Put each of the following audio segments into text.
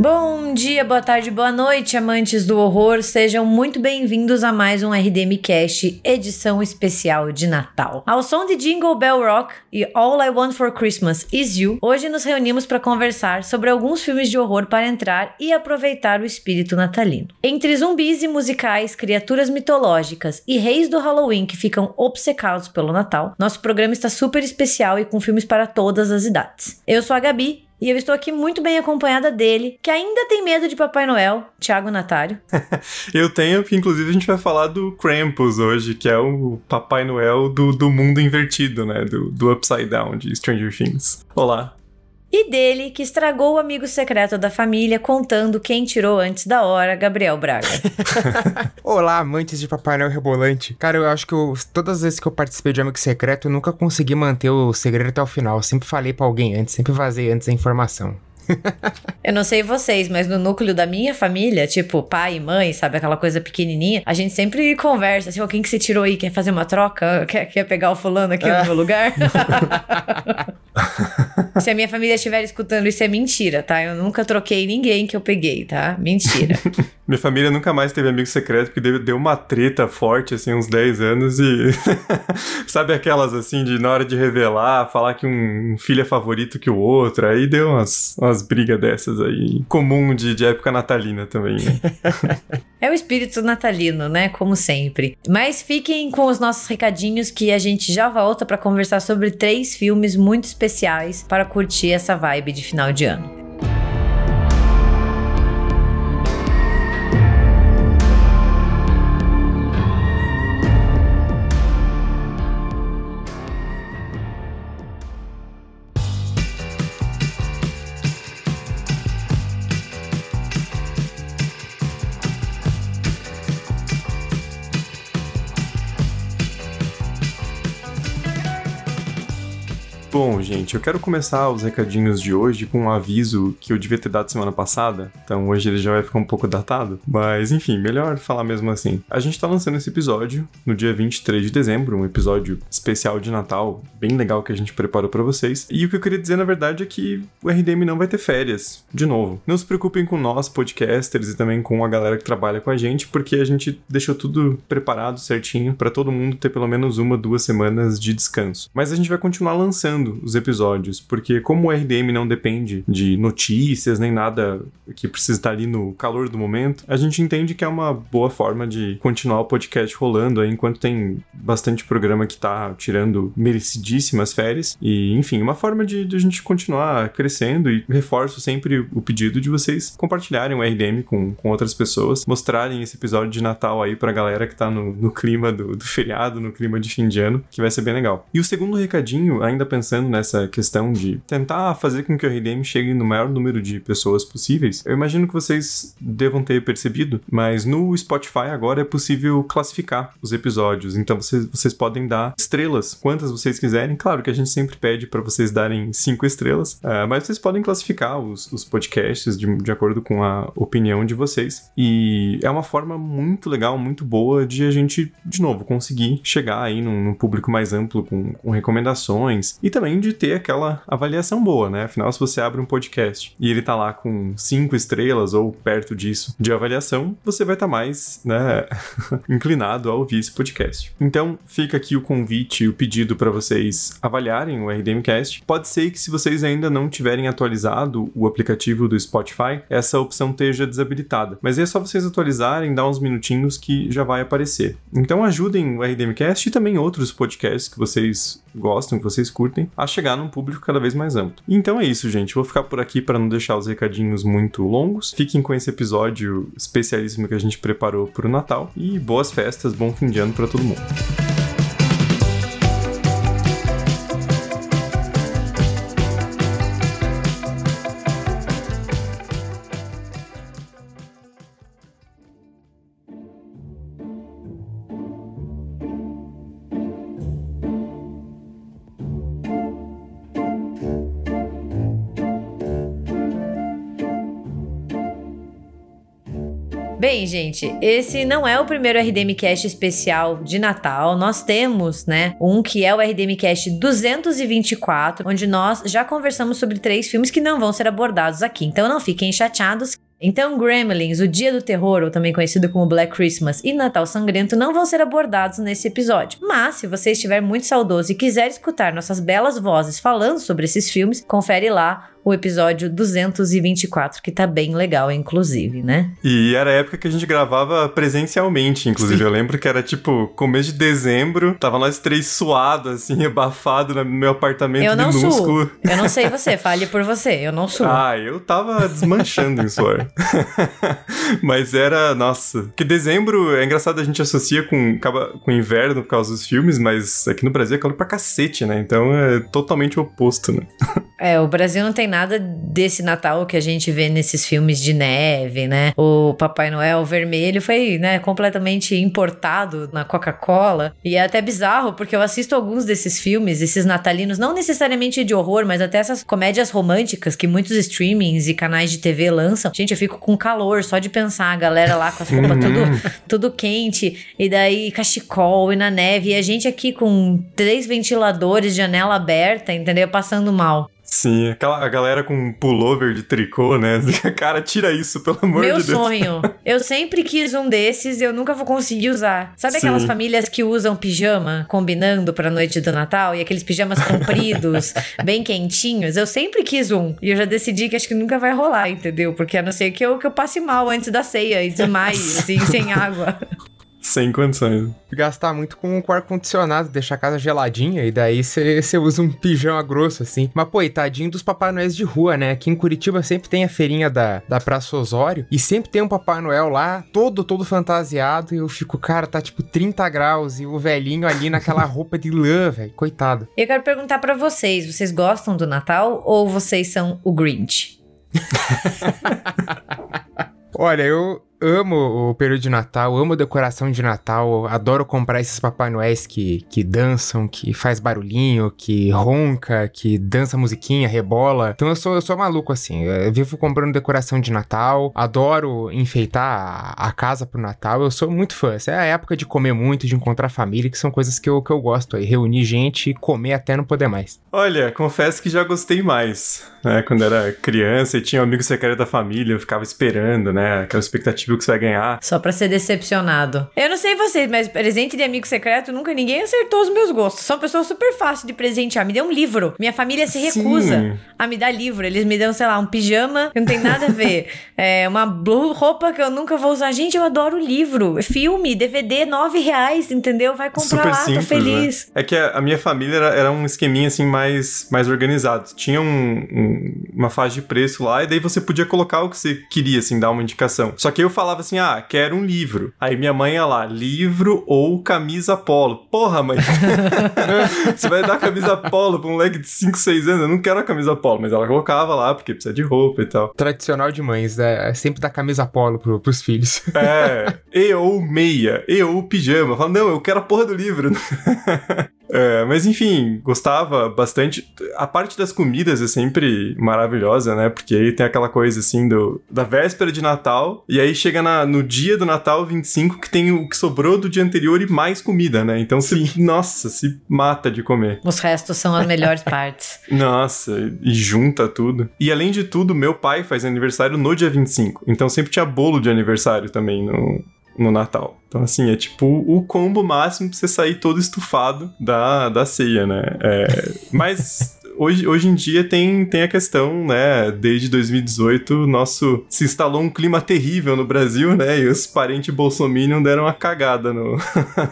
Bom dia, boa tarde, boa noite, amantes do horror. Sejam muito bem-vindos a mais um RDM Cast, edição especial de Natal. Ao som de Jingle Bell Rock e All I Want for Christmas Is You, hoje nos reunimos para conversar sobre alguns filmes de horror para entrar e aproveitar o espírito natalino. Entre zumbis e musicais, criaturas mitológicas e reis do Halloween que ficam obcecados pelo Natal, nosso programa está super especial e com filmes para todas as idades. Eu sou a Gabi e eu estou aqui muito bem acompanhada dele, que ainda tem medo de Papai Noel, Thiago Natário. eu tenho, que inclusive a gente vai falar do Krampus hoje, que é o Papai Noel do, do mundo invertido, né? Do, do Upside Down de Stranger Things. Olá e dele, que estragou o amigo secreto da família contando quem tirou antes da hora, Gabriel Braga. Olá, amantes de Papai Noel Rebolante. Cara, eu acho que eu, todas as vezes que eu participei de Amigo Secreto, eu nunca consegui manter o segredo até o final. Eu sempre falei para alguém antes, sempre vazei antes a informação. eu não sei vocês, mas no núcleo da minha família, tipo pai e mãe, sabe, aquela coisa pequenininha, a gente sempre conversa, assim, quem que você tirou aí? Quer fazer uma troca? Quer, quer pegar o fulano aqui no meu lugar? Se a minha família estiver escutando, isso é mentira, tá? Eu nunca troquei ninguém que eu peguei, tá? Mentira. minha família nunca mais teve amigo secreto, porque deu, deu uma treta forte, assim, uns 10 anos e. Sabe aquelas, assim, de na hora de revelar, falar que um, filho é favorito que o outro, aí deu umas, umas brigas dessas aí. Comum de, de época natalina também, né? é o espírito natalino, né? Como sempre. Mas fiquem com os nossos recadinhos que a gente já volta para conversar sobre três filmes muito especiais para curtir essa vibe de final de ano. Bom, gente, eu quero começar os recadinhos de hoje com um aviso que eu devia ter dado semana passada, então hoje ele já vai ficar um pouco datado, mas enfim, melhor falar mesmo assim. A gente tá lançando esse episódio no dia 23 de dezembro, um episódio especial de Natal, bem legal que a gente preparou para vocês. E o que eu queria dizer na verdade é que o RDM não vai ter férias, de novo. Não se preocupem com nós, podcasters, e também com a galera que trabalha com a gente, porque a gente deixou tudo preparado certinho para todo mundo ter pelo menos uma, duas semanas de descanso. Mas a gente vai continuar lançando os episódios, porque como o RDM não depende de notícias nem nada que precisa estar ali no calor do momento, a gente entende que é uma boa forma de continuar o podcast rolando aí enquanto tem bastante programa que tá tirando merecidíssimas férias. E, enfim, uma forma de, de a gente continuar crescendo e reforço sempre o pedido de vocês compartilharem o RDM com, com outras pessoas, mostrarem esse episódio de Natal aí pra galera que tá no, no clima do, do feriado, no clima de fim de ano, que vai ser bem legal. E o segundo recadinho, ainda pensando pensando nessa questão de tentar fazer com que o RDM chegue no maior número de pessoas possíveis, eu imagino que vocês devam ter percebido, mas no Spotify agora é possível classificar os episódios. Então vocês, vocês podem dar estrelas, quantas vocês quiserem. Claro que a gente sempre pede para vocês darem cinco estrelas, uh, mas vocês podem classificar os, os podcasts de, de acordo com a opinião de vocês. E é uma forma muito legal, muito boa de a gente, de novo, conseguir chegar aí num, num público mais amplo com, com recomendações e também também de ter aquela avaliação boa, né? Afinal, se você abre um podcast e ele tá lá com cinco estrelas ou perto disso de avaliação, você vai estar tá mais, né, inclinado a ouvir esse podcast. Então, fica aqui o convite e o pedido para vocês avaliarem o RDMcast. Pode ser que se vocês ainda não tiverem atualizado o aplicativo do Spotify, essa opção esteja desabilitada. Mas é só vocês atualizarem, dar uns minutinhos que já vai aparecer. Então ajudem o RDMcast e também outros podcasts que vocês gostam, que vocês curtem, a chegar num público cada vez mais amplo. Então é isso, gente. Vou ficar por aqui para não deixar os recadinhos muito longos. Fiquem com esse episódio especialíssimo que a gente preparou para o Natal e boas festas, bom fim de ano para todo mundo. Bem, gente, esse não é o primeiro RDM Cast especial de Natal. Nós temos, né, um que é o RDM Cast 224, onde nós já conversamos sobre três filmes que não vão ser abordados aqui. Então não fiquem chateados então, Gremlins, o Dia do Terror, ou também conhecido como Black Christmas, e Natal Sangrento não vão ser abordados nesse episódio. Mas, se você estiver muito saudoso e quiser escutar nossas belas vozes falando sobre esses filmes, confere lá o episódio 224, que tá bem legal, inclusive, né? E era a época que a gente gravava presencialmente, inclusive. Sim. Eu lembro que era tipo começo de dezembro, tava nós três suados, assim, abafado no meu apartamento eu não minúsculo. Suo. Eu não sei você, fale por você, eu não sou. Ah, eu tava desmanchando em suor. Mas era, nossa. Que dezembro é engraçado, a gente associa com, com inverno por causa dos filmes, mas aqui no Brasil é calor pra cacete, né? Então é totalmente o oposto, né? É, o Brasil não tem nada desse Natal que a gente vê nesses filmes de neve, né? O Papai Noel vermelho foi, né, completamente importado na Coca-Cola. E é até bizarro, porque eu assisto alguns desses filmes, esses natalinos, não necessariamente de horror, mas até essas comédias românticas que muitos streamings e canais de TV lançam. Gente, eu fico com calor só de pensar a galera lá com as roupas tudo, uhum. tudo quente, e daí cachecol e na neve, e a gente aqui com três ventiladores, janela aberta, entendeu? Passando mal. Sim, aquela a galera com pullover de tricô, né? Cara, tira isso, pelo amor Meu de Deus. Meu sonho. Eu sempre quis um desses e eu nunca vou conseguir usar. Sabe Sim. aquelas famílias que usam pijama combinando pra noite do Natal e aqueles pijamas compridos, bem quentinhos? Eu sempre quis um. E eu já decidi que acho que nunca vai rolar, entendeu? Porque a não ser que eu, que eu passe mal antes da ceia e desmaie, assim, sem água. Sem condições. Gastar muito com o ar-condicionado, deixar a casa geladinha e daí você usa um pijama grosso, assim. Mas, pô, tadinho dos Papai Noéis de rua, né? Aqui em Curitiba sempre tem a feirinha da, da Praça Osório e sempre tem um Papai Noel lá, todo, todo fantasiado. E eu fico, cara, tá tipo 30 graus e o velhinho ali naquela roupa de lã, velho. Coitado. Eu quero perguntar para vocês: vocês gostam do Natal ou vocês são o Grinch? Olha, eu, amo o período de Natal, amo decoração de Natal, adoro comprar esses Papai Noéis que, que dançam, que faz barulhinho, que ronca, que dança musiquinha, rebola. Então eu sou, eu sou maluco assim, eu vivo comprando decoração de Natal, adoro enfeitar a, a casa pro Natal, eu sou muito fã. Essa é a época de comer muito, de encontrar família, que são coisas que eu, que eu gosto aí, reunir gente e comer até não poder mais. Olha, confesso que já gostei mais, né? Quando era criança e tinha um amigo secreto da família, eu ficava esperando, né? Aquela expectativa que você vai ganhar. Só pra ser decepcionado. Eu não sei vocês, mas presente de amigo secreto nunca ninguém acertou os meus gostos. São pessoas super fáceis de presentear. Me dê um livro. Minha família se recusa Sim. a me dar livro. Eles me dão, sei lá, um pijama que não tem nada a ver. é, uma roupa que eu nunca vou usar. Gente, eu adoro livro. Filme, DVD, nove reais, entendeu? Vai comprar super lá, simples, tô feliz. Né? É que a, a, minha família era, era, um esqueminha assim mais, mais organizado. Tinha um, um, uma faixa de preço lá e daí você podia colocar o que você queria, assim, dar uma indicação. Só que eu falava assim: ah, quero um livro. Aí minha mãe ia lá, livro ou camisa polo. Porra, mãe. Você vai dar camisa polo pra um moleque de 5, 6 anos? Eu não quero a camisa polo, mas ela colocava lá porque precisa de roupa e tal. Tradicional de mães, né? É sempre dar camisa polo pro, pros filhos. É, e ou meia, e ou pijama. Fala, não, eu quero a porra do livro. É, mas enfim, gostava bastante. A parte das comidas é sempre maravilhosa, né? Porque aí tem aquela coisa assim do, da véspera de Natal, e aí chega na, no dia do Natal 25 que tem o que sobrou do dia anterior e mais comida, né? Então se, nossa, se mata de comer. Os restos são as melhores partes. Nossa, e junta tudo. E além de tudo, meu pai faz aniversário no dia 25. Então sempre tinha bolo de aniversário também no, no Natal. Então, assim, é tipo o combo máximo pra você sair todo estufado da, da ceia, né? É, mas hoje, hoje em dia tem, tem a questão, né? Desde 2018, nosso se instalou um clima terrível no Brasil, né? E os parentes Bolsonaro deram uma cagada no,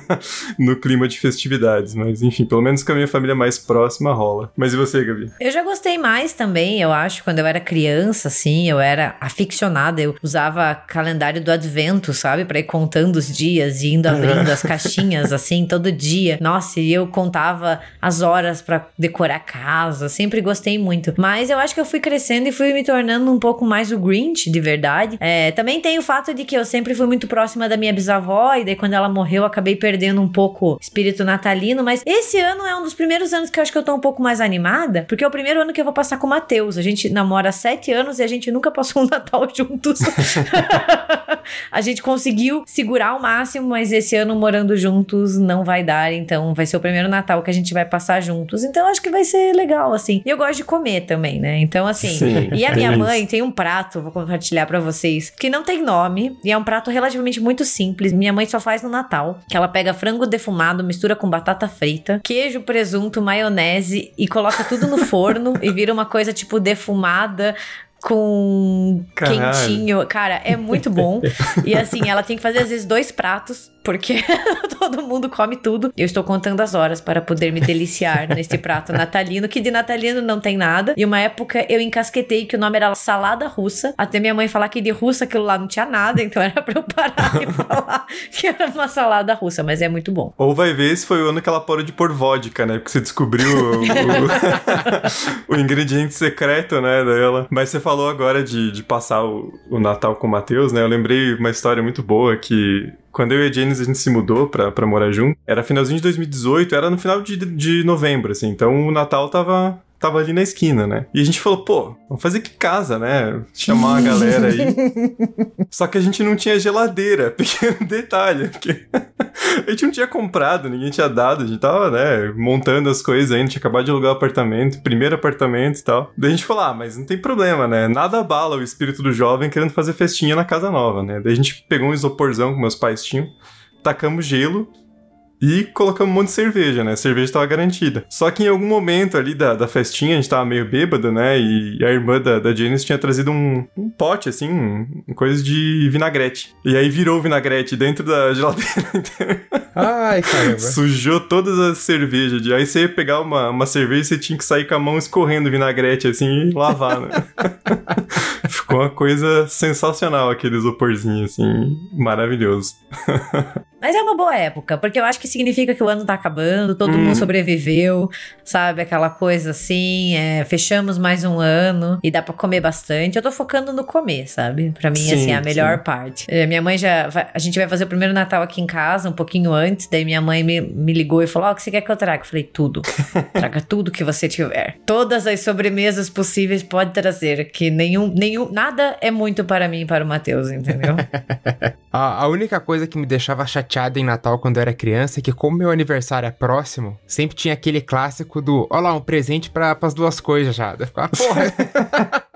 no clima de festividades. Mas enfim, pelo menos com a minha família mais próxima rola. Mas e você, Gabi? Eu já gostei mais também, eu acho, quando eu era criança, assim, eu era aficionada. Eu usava calendário do advento, sabe? Pra ir contando os dias e indo abrindo as caixinhas, assim, todo dia. Nossa, e eu contava as horas para decorar a casa carinhosa, sempre gostei muito. Mas eu acho que eu fui crescendo e fui me tornando um pouco mais o Grinch, de verdade. É, também tem o fato de que eu sempre fui muito próxima da minha bisavó, e daí quando ela morreu, eu acabei perdendo um pouco o espírito natalino. Mas esse ano é um dos primeiros anos que eu acho que eu tô um pouco mais animada, porque é o primeiro ano que eu vou passar com o Matheus. A gente namora há sete anos e a gente nunca passou um Natal juntos. a gente conseguiu segurar o máximo, mas esse ano morando juntos não vai dar, então vai ser o primeiro Natal que a gente vai passar juntos. Então acho que vai ser legal, assim. E eu gosto de comer também, né? Então, assim. Sim, e a minha é mãe tem um prato, vou compartilhar para vocês, que não tem nome e é um prato relativamente muito simples. Minha mãe só faz no Natal, que ela pega frango defumado, mistura com batata frita, queijo, presunto, maionese e coloca tudo no forno e vira uma coisa tipo defumada com Caralho. quentinho. Cara, é muito bom. e assim, ela tem que fazer às vezes dois pratos, porque todo mundo come tudo. Eu estou contando as horas para poder me deliciar nesse prato natalino, que de natalino não tem nada. E uma época eu encasquetei que o nome era salada russa, até minha mãe falar que de russa aquilo lá não tinha nada, então era pra eu parar e falar que era uma salada russa, mas é muito bom. Ou vai ver se foi o ano que ela parou de pôr vodka, né? Porque você descobriu o, o, o ingrediente secreto, né, dela. Mas você falou agora de, de passar o, o Natal com o Matheus, né? Eu lembrei uma história muito boa que quando eu e a Janice a gente se mudou pra, pra morar junto, era finalzinho de 2018, era no final de, de novembro, assim. Então o Natal tava, tava ali na esquina, né? E a gente falou, pô, vamos fazer que casa, né? Chamar uma galera aí. Só que a gente não tinha geladeira, pequeno detalhe, porque a gente não tinha comprado, ninguém tinha dado, a gente tava, né, montando as coisas ainda, tinha acabado de alugar o apartamento, primeiro apartamento e tal. Daí a gente falou, ah, mas não tem problema, né? Nada abala o espírito do jovem querendo fazer festinha na casa nova, né? Daí a gente pegou um isoporzão que meus pais tinham, tacamos gelo e colocamos um monte de cerveja, né? A cerveja estava garantida. Só que em algum momento ali da, da festinha, a gente tava meio bêbado, né? E a irmã da, da Janice tinha trazido um, um pote, assim, um, coisa de vinagrete. E aí virou vinagrete dentro da geladeira. Ai, caramba. Sujou todas as cervejas. Aí você ia pegar uma, uma cerveja e você tinha que sair com a mão escorrendo vinagrete, assim, e lavar, né? Ficou uma coisa sensacional aquele isoporzinho, assim, maravilhoso. Mas é uma boa época, porque eu acho que significa que o ano tá acabando, todo hum. mundo sobreviveu, sabe? Aquela coisa assim, é, fechamos mais um ano e dá pra comer bastante. Eu tô focando no comer, sabe? Pra mim, sim, assim, é a melhor sim. parte. É, minha mãe já. Vai, a gente vai fazer o primeiro Natal aqui em casa, um pouquinho antes. Daí minha mãe me, me ligou e falou: Ó, oh, o que você quer que eu traga? Eu falei: tudo. Traga tudo que você tiver. Todas as sobremesas possíveis pode trazer, que nenhum, nenhum. Nada é muito para mim e para o Matheus, entendeu? a, a única coisa que me deixava chateada em Natal quando eu era criança é que, como meu aniversário é próximo, sempre tinha aquele clássico do: Ó lá, um presente para as duas coisas já. Eu ficava, porra.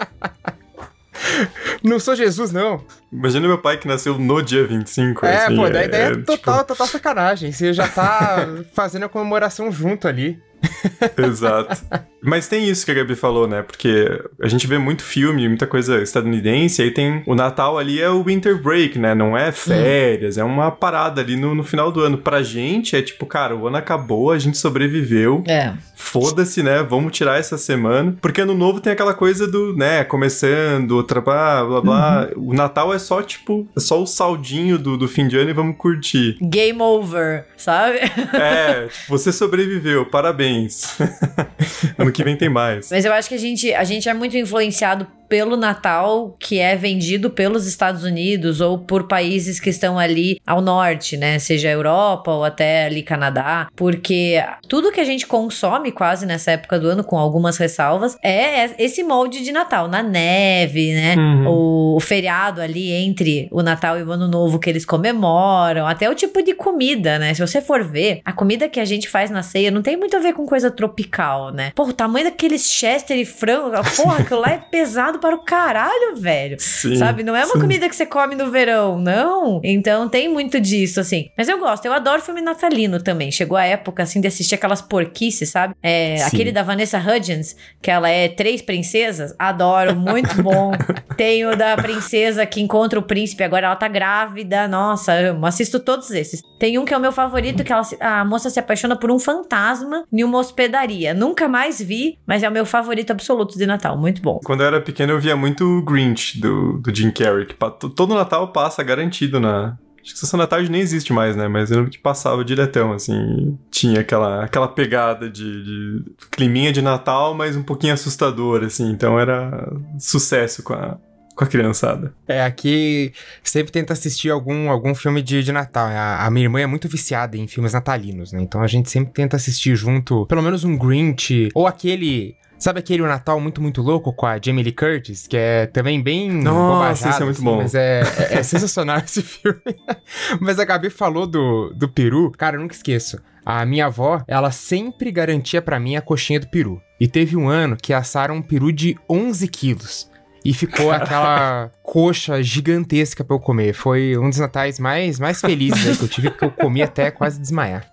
não sou Jesus, não. Imagina meu pai que nasceu no dia 25. É, assim, pô, daí, daí é, é, total, tipo... total sacanagem. Você já tá fazendo a comemoração junto ali. Exato. Mas tem isso que a Gabi falou, né? Porque a gente vê muito filme, muita coisa estadunidense, aí tem. O Natal ali é o winter break, né? Não é férias, é uma parada ali no, no final do ano. Pra gente é tipo, cara, o ano acabou, a gente sobreviveu. É. Foda-se, né? Vamos tirar essa semana. Porque ano novo tem aquela coisa do, né, começando, outra blá blá blá. Uhum. O Natal é só, tipo, é só o saldinho do, do fim de ano e vamos curtir. Game over, sabe? É, tipo, você sobreviveu, parabéns. ano que vem tem mais. Mas eu acho que a gente, a gente é muito influenciado pelo Natal que é vendido pelos Estados Unidos ou por países que estão ali ao norte, né? Seja Europa ou até ali Canadá, porque tudo que a gente consome quase nessa época do ano, com algumas ressalvas, é esse molde de Natal, na neve, né? Uhum. O, o feriado ali entre o Natal e o Ano Novo que eles comemoram, até o tipo de comida, né? Se você for ver, a comida que a gente faz na ceia não tem muito a ver com coisa tropical, né? Pô, o tamanho daqueles chester e frango, porra, aquilo lá é pesado para o caralho, velho. Sim, sabe? Não é uma sim. comida que você come no verão, não. Então tem muito disso, assim. Mas eu gosto, eu adoro filme natalino também. Chegou a época, assim, de assistir aquelas porquices, sabe? É, aquele da Vanessa Hudgens, que ela é três princesas. Adoro, muito bom. tem o da princesa que encontra o príncipe, agora ela tá grávida. Nossa, amo. Assisto todos esses. Tem um que é o meu favorito, que ela, a moça se apaixona por um fantasma em uma hospedaria. Nunca mais vi, mas é o meu favorito absoluto de Natal. Muito bom. Quando eu era pequeno, eu via muito o Grinch do, do Jim Carrey, que todo Natal passa garantido na, Acho que Sessão da Tarde nem existe mais, né? Mas eu lembro que passava diretão, assim. Tinha aquela, aquela pegada de, de climinha de Natal, mas um pouquinho assustador, assim. Então era sucesso com a, com a criançada. É, aqui sempre tenta assistir algum, algum filme de, de Natal. A, a, minha irmã é muito viciada em filmes natalinos, né? Então a gente sempre tenta assistir junto, pelo menos um Grinch, ou aquele Sabe aquele Natal muito, muito louco com a Jamie Lee Curtis, que é também bem Nossa, isso é muito assim, bom. Mas é, é, é sensacional esse filme. mas a Gabi falou do, do peru. Cara, eu nunca esqueço. A minha avó, ela sempre garantia para mim a coxinha do peru. E teve um ano que assaram um peru de 11 quilos. E ficou aquela coxa gigantesca pra eu comer. Foi um dos natais mais, mais felizes né, que eu tive, porque eu comi até quase desmaiar.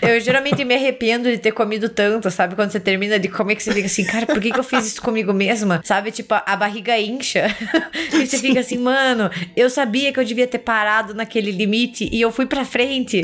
Eu geralmente me arrependo de ter comido tanto, sabe? Quando você termina de comer, que você fica assim, cara, por que, que eu fiz isso comigo mesma? Sabe? Tipo, a, barriga incha. e você fica assim, mano, eu sabia que eu devia ter parado naquele limite e eu fui pra frente.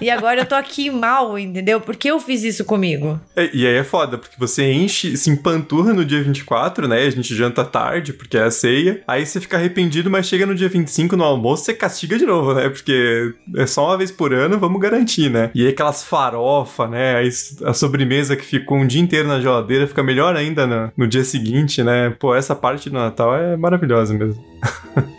e agora eu tô aqui mal, entendeu? Por que eu fiz isso comigo? É, e aí é foda, porque você enche, se empanturra no dia 24, né? A gente janta tarde, porque é a ceia. Aí você fica arrependido, mas chega no dia 25 no almoço, você castiga de novo, né? Porque é só uma vez por ano, vamos garantir, né? E aí aquela aquelas farofa, né? A, sobremesa que ficou um dia inteiro na geladeira fica melhor ainda no, no dia seguinte, né? Pô, essa parte do Natal é maravilhosa mesmo.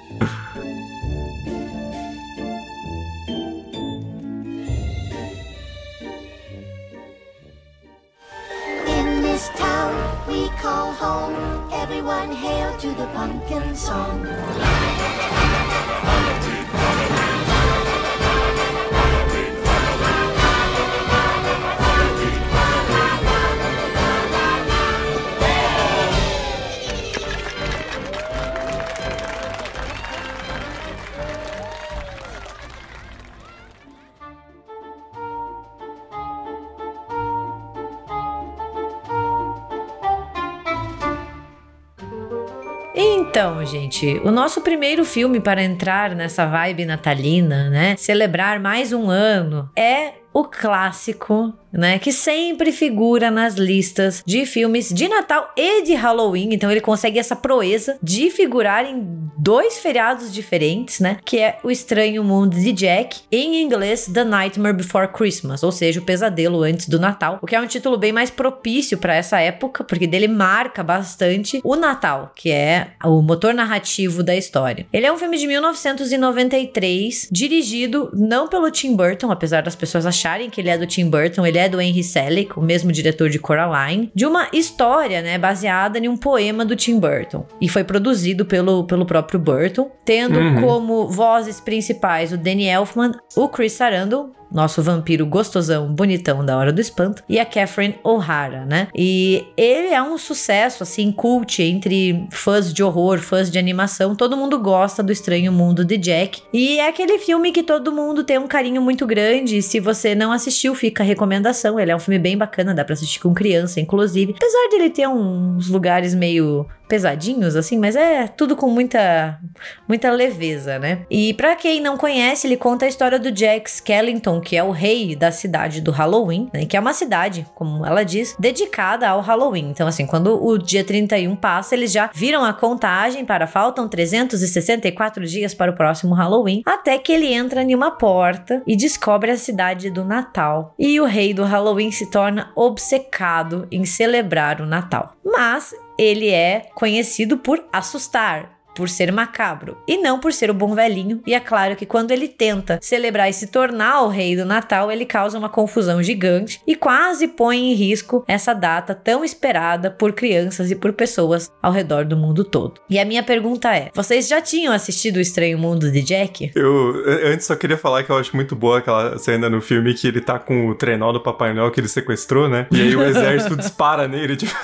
Então, gente, o nosso primeiro filme para entrar nessa vibe natalina, né? Celebrar mais um ano é o clássico né? Que sempre figura nas listas de filmes de Natal e de Halloween. Então ele consegue essa proeza de figurar em dois feriados diferentes, né? Que é O Estranho Mundo de Jack, em inglês The Nightmare Before Christmas, ou seja, o pesadelo antes do Natal, o que é um título bem mais propício para essa época, porque dele marca bastante o Natal, que é o motor narrativo da história. Ele é um filme de 1993, dirigido não pelo Tim Burton, apesar das pessoas acharem que ele é do Tim Burton, ele do Henry Selick, o mesmo diretor de Coraline, de uma história, né, baseada em um poema do Tim Burton. E foi produzido pelo, pelo próprio Burton, tendo uhum. como vozes principais o Danny Elfman, o Chris Sarandon, nosso vampiro gostosão, bonitão da Hora do Espanto, e a Catherine O'Hara, né? E ele é um sucesso, assim, cult entre fãs de horror, fãs de animação. Todo mundo gosta do Estranho Mundo de Jack. E é aquele filme que todo mundo tem um carinho muito grande. E se você não assistiu, fica a recomendação. Ele é um filme bem bacana, dá pra assistir com criança, inclusive. Apesar de ele ter uns lugares meio pesadinhos, assim, mas é tudo com muita, muita leveza, né? E para quem não conhece, ele conta a história do Jack Skellington, que é o rei da cidade do Halloween, né? Que é uma cidade, como ela diz, dedicada ao Halloween. Então, assim, quando o dia 31 passa, eles já viram a contagem para faltam 364 dias para o próximo Halloween, até que ele entra em uma porta e descobre a cidade do Natal. E o rei do Halloween se torna obcecado em celebrar o Natal. Mas ele é conhecido por assustar, por ser macabro e não por ser o bom velhinho. E é claro que quando ele tenta celebrar e se tornar o rei do Natal, ele causa uma confusão gigante e quase põe em risco essa data tão esperada por crianças e por pessoas ao redor do mundo todo. E a minha pergunta é: vocês já tinham assistido O Estranho Mundo de Jack? Eu antes só queria falar que eu acho muito boa aquela cena no filme que ele tá com o trenó do Papai Noel que ele sequestrou, né? E aí o exército dispara nele, tipo...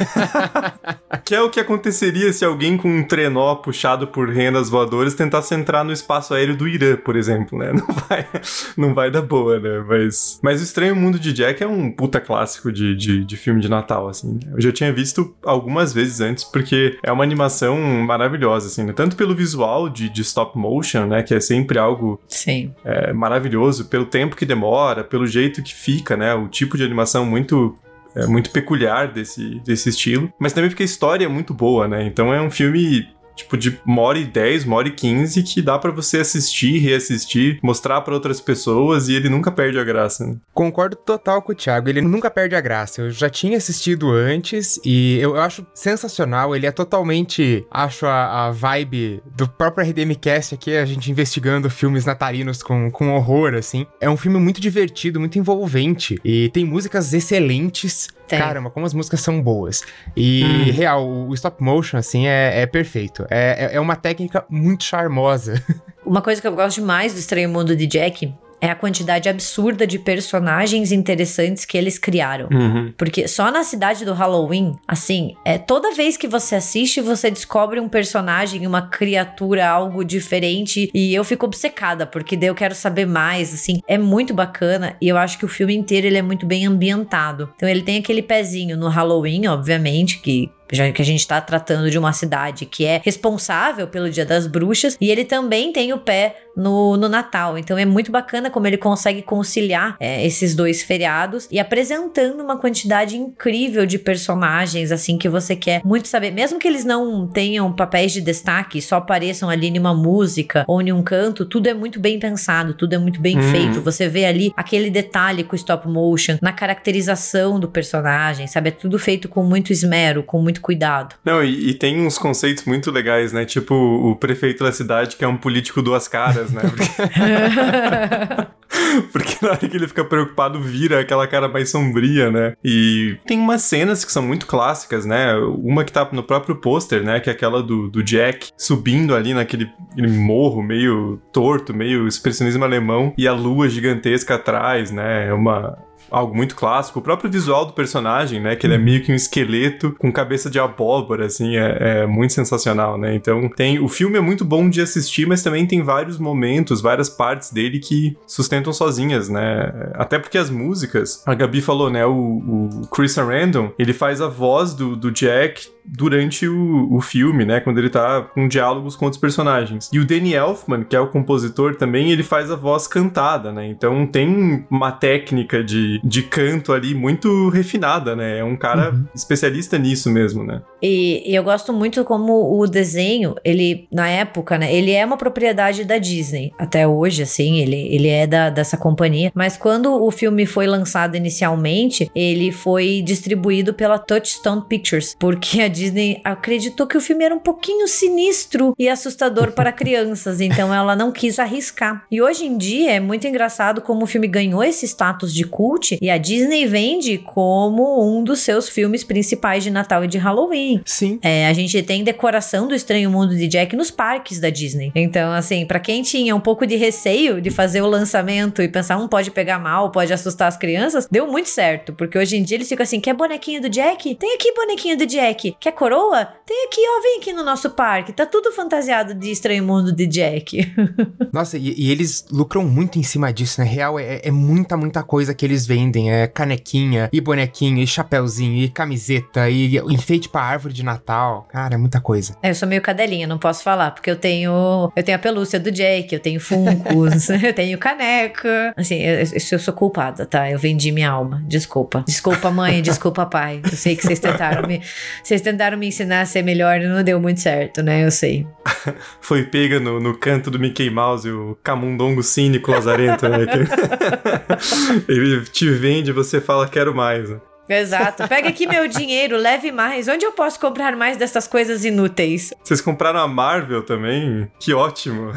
que é o que aconteceria se alguém com um trenó puxado por rendas voadoras tentasse entrar no espaço aéreo do Irã, por exemplo, né? Não vai, não vai dar boa, né? Mas, mas O Estranho Mundo de Jack é um puta clássico de, de, de filme de Natal, assim. Né? Eu já tinha visto algumas vezes antes, porque é uma animação maravilhosa, assim, né? Tanto pelo visual de, de stop motion, né? Que é sempre algo Sim. É, maravilhoso, pelo tempo que demora, pelo jeito que fica, né? O tipo de animação muito é muito peculiar desse, desse estilo, mas também porque a história é muito boa, né? Então é um filme tipo, de uma hora e dez, uma hora e quinze, que dá para você assistir, reassistir, mostrar para outras pessoas e ele nunca perde a graça. Né? Concordo total com o Thiago, ele nunca perde a graça. Eu já tinha assistido antes e eu acho sensacional, ele é totalmente, acho a, a vibe do próprio RDMcast aqui, a gente investigando filmes natalinos com, com horror, assim. É um filme muito divertido, muito envolvente e tem músicas excelentes. Tem. Caramba, como as músicas são boas. E, hum. real, o stop motion, assim, é, é perfeito. É, é, é uma técnica muito charmosa. Uma coisa que eu gosto demais do Estranho Mundo de Jack é a quantidade absurda de personagens interessantes que eles criaram. Uhum. Porque só na cidade do Halloween, assim, é toda vez que você assiste, você descobre um personagem, uma criatura, algo diferente. E eu fico obcecada, porque daí eu quero saber mais, assim. É muito bacana. E eu acho que o filme inteiro ele é muito bem ambientado. Então ele tem aquele pezinho no Halloween, obviamente, que já que a gente está tratando de uma cidade que é responsável pelo Dia das Bruxas, e ele também tem o pé no, no Natal. Então é muito bacana como ele consegue conciliar é, esses dois feriados e apresentando uma quantidade incrível de personagens, assim, que você quer muito saber. Mesmo que eles não tenham papéis de destaque, só apareçam ali em uma música ou em um canto, tudo é muito bem pensado, tudo é muito bem hum. feito. Você vê ali aquele detalhe com stop motion, na caracterização do personagem, sabe? É tudo feito com muito esmero, com muito cuidado. Não, e, e tem uns conceitos muito legais, né? Tipo o prefeito da cidade, que é um político duas caras né? Porque... Porque na hora que ele fica preocupado, vira aquela cara mais sombria, né? E tem umas cenas que são muito clássicas, né? Uma que tá no próprio pôster, né? Que é aquela do, do Jack subindo ali naquele morro meio torto, meio expressionismo alemão, e a lua gigantesca atrás, né? É uma, algo muito clássico. O próprio visual do personagem, né? Que ele é meio que um esqueleto com cabeça de abóbora, assim, é, é, muito sensacional, né? Então tem. O filme é muito bom de assistir, mas também tem vários momentos, várias partes dele que sustentam sozinhas, né? Até porque as músicas, a Gabi falou, né? O, o Chris Random, ele faz a voz do, do Jack durante o, o filme, né? Quando ele tá com diálogos com outros personagens. E o Danny Elfman, que é o compositor também, ele faz a voz cantada, né? Então tem uma técnica de, de canto ali muito refinada, né? É um cara uhum. especialista nisso mesmo, né? E, e, eu gosto muito como o desenho, ele, na época, né? Ele é uma propriedade da Disney. Até hoje, assim, ele, ele é da, dessa companhia. Mas quando o filme foi lançado inicialmente, ele foi distribuído pela Touchstone Pictures, porque a Disney acreditou que o filme era um pouquinho sinistro e assustador para crianças, então ela não quis arriscar. E hoje em dia é muito engraçado como o filme ganhou esse status de cult e a Disney vende como um dos seus filmes principais de Natal e de Halloween. Sim. É, a gente tem decoração do Estranho Mundo de Jack nos parques da Disney. Então, assim, para quem tinha um pouco de receio de fazer o lançamento e pensar, um pode pegar mal, pode assustar as crianças, deu muito certo, porque hoje em dia eles ficam assim: quer bonequinho do Jack? Tem aqui bonequinho do Jack. Quer coroa? Tem aqui, ó, vem aqui no nosso parque. Tá tudo fantasiado de estranho mundo de Jack. Nossa, e, e, eles lucram muito em cima disso, né? Real, é, é, muita, muita coisa que eles vendem. É canequinha, e bonequinho, e chapéuzinho, e camiseta, e enfeite pra árvore de Natal. Cara, é muita coisa. É, eu sou meio cadelinha, não posso falar, porque eu tenho. Eu tenho a pelúcia do Jack, eu tenho Funkos, eu tenho caneca. Assim, eu, eu sou culpada, tá? Eu vendi minha alma. Desculpa. Desculpa, mãe, desculpa, pai. Eu sei que vocês tentaram me. Vocês tentaram me ensinar a ser melhor e não deu muito certo, né? Eu sei. Foi pega no, no canto do Mickey Mouse, o camundongo cínico lazarento, né? Ele te vende e você fala, quero mais. Né? Exato. Pega aqui meu dinheiro, leve mais. Onde eu posso comprar mais dessas coisas inúteis? Vocês compraram a Marvel também? Que ótimo.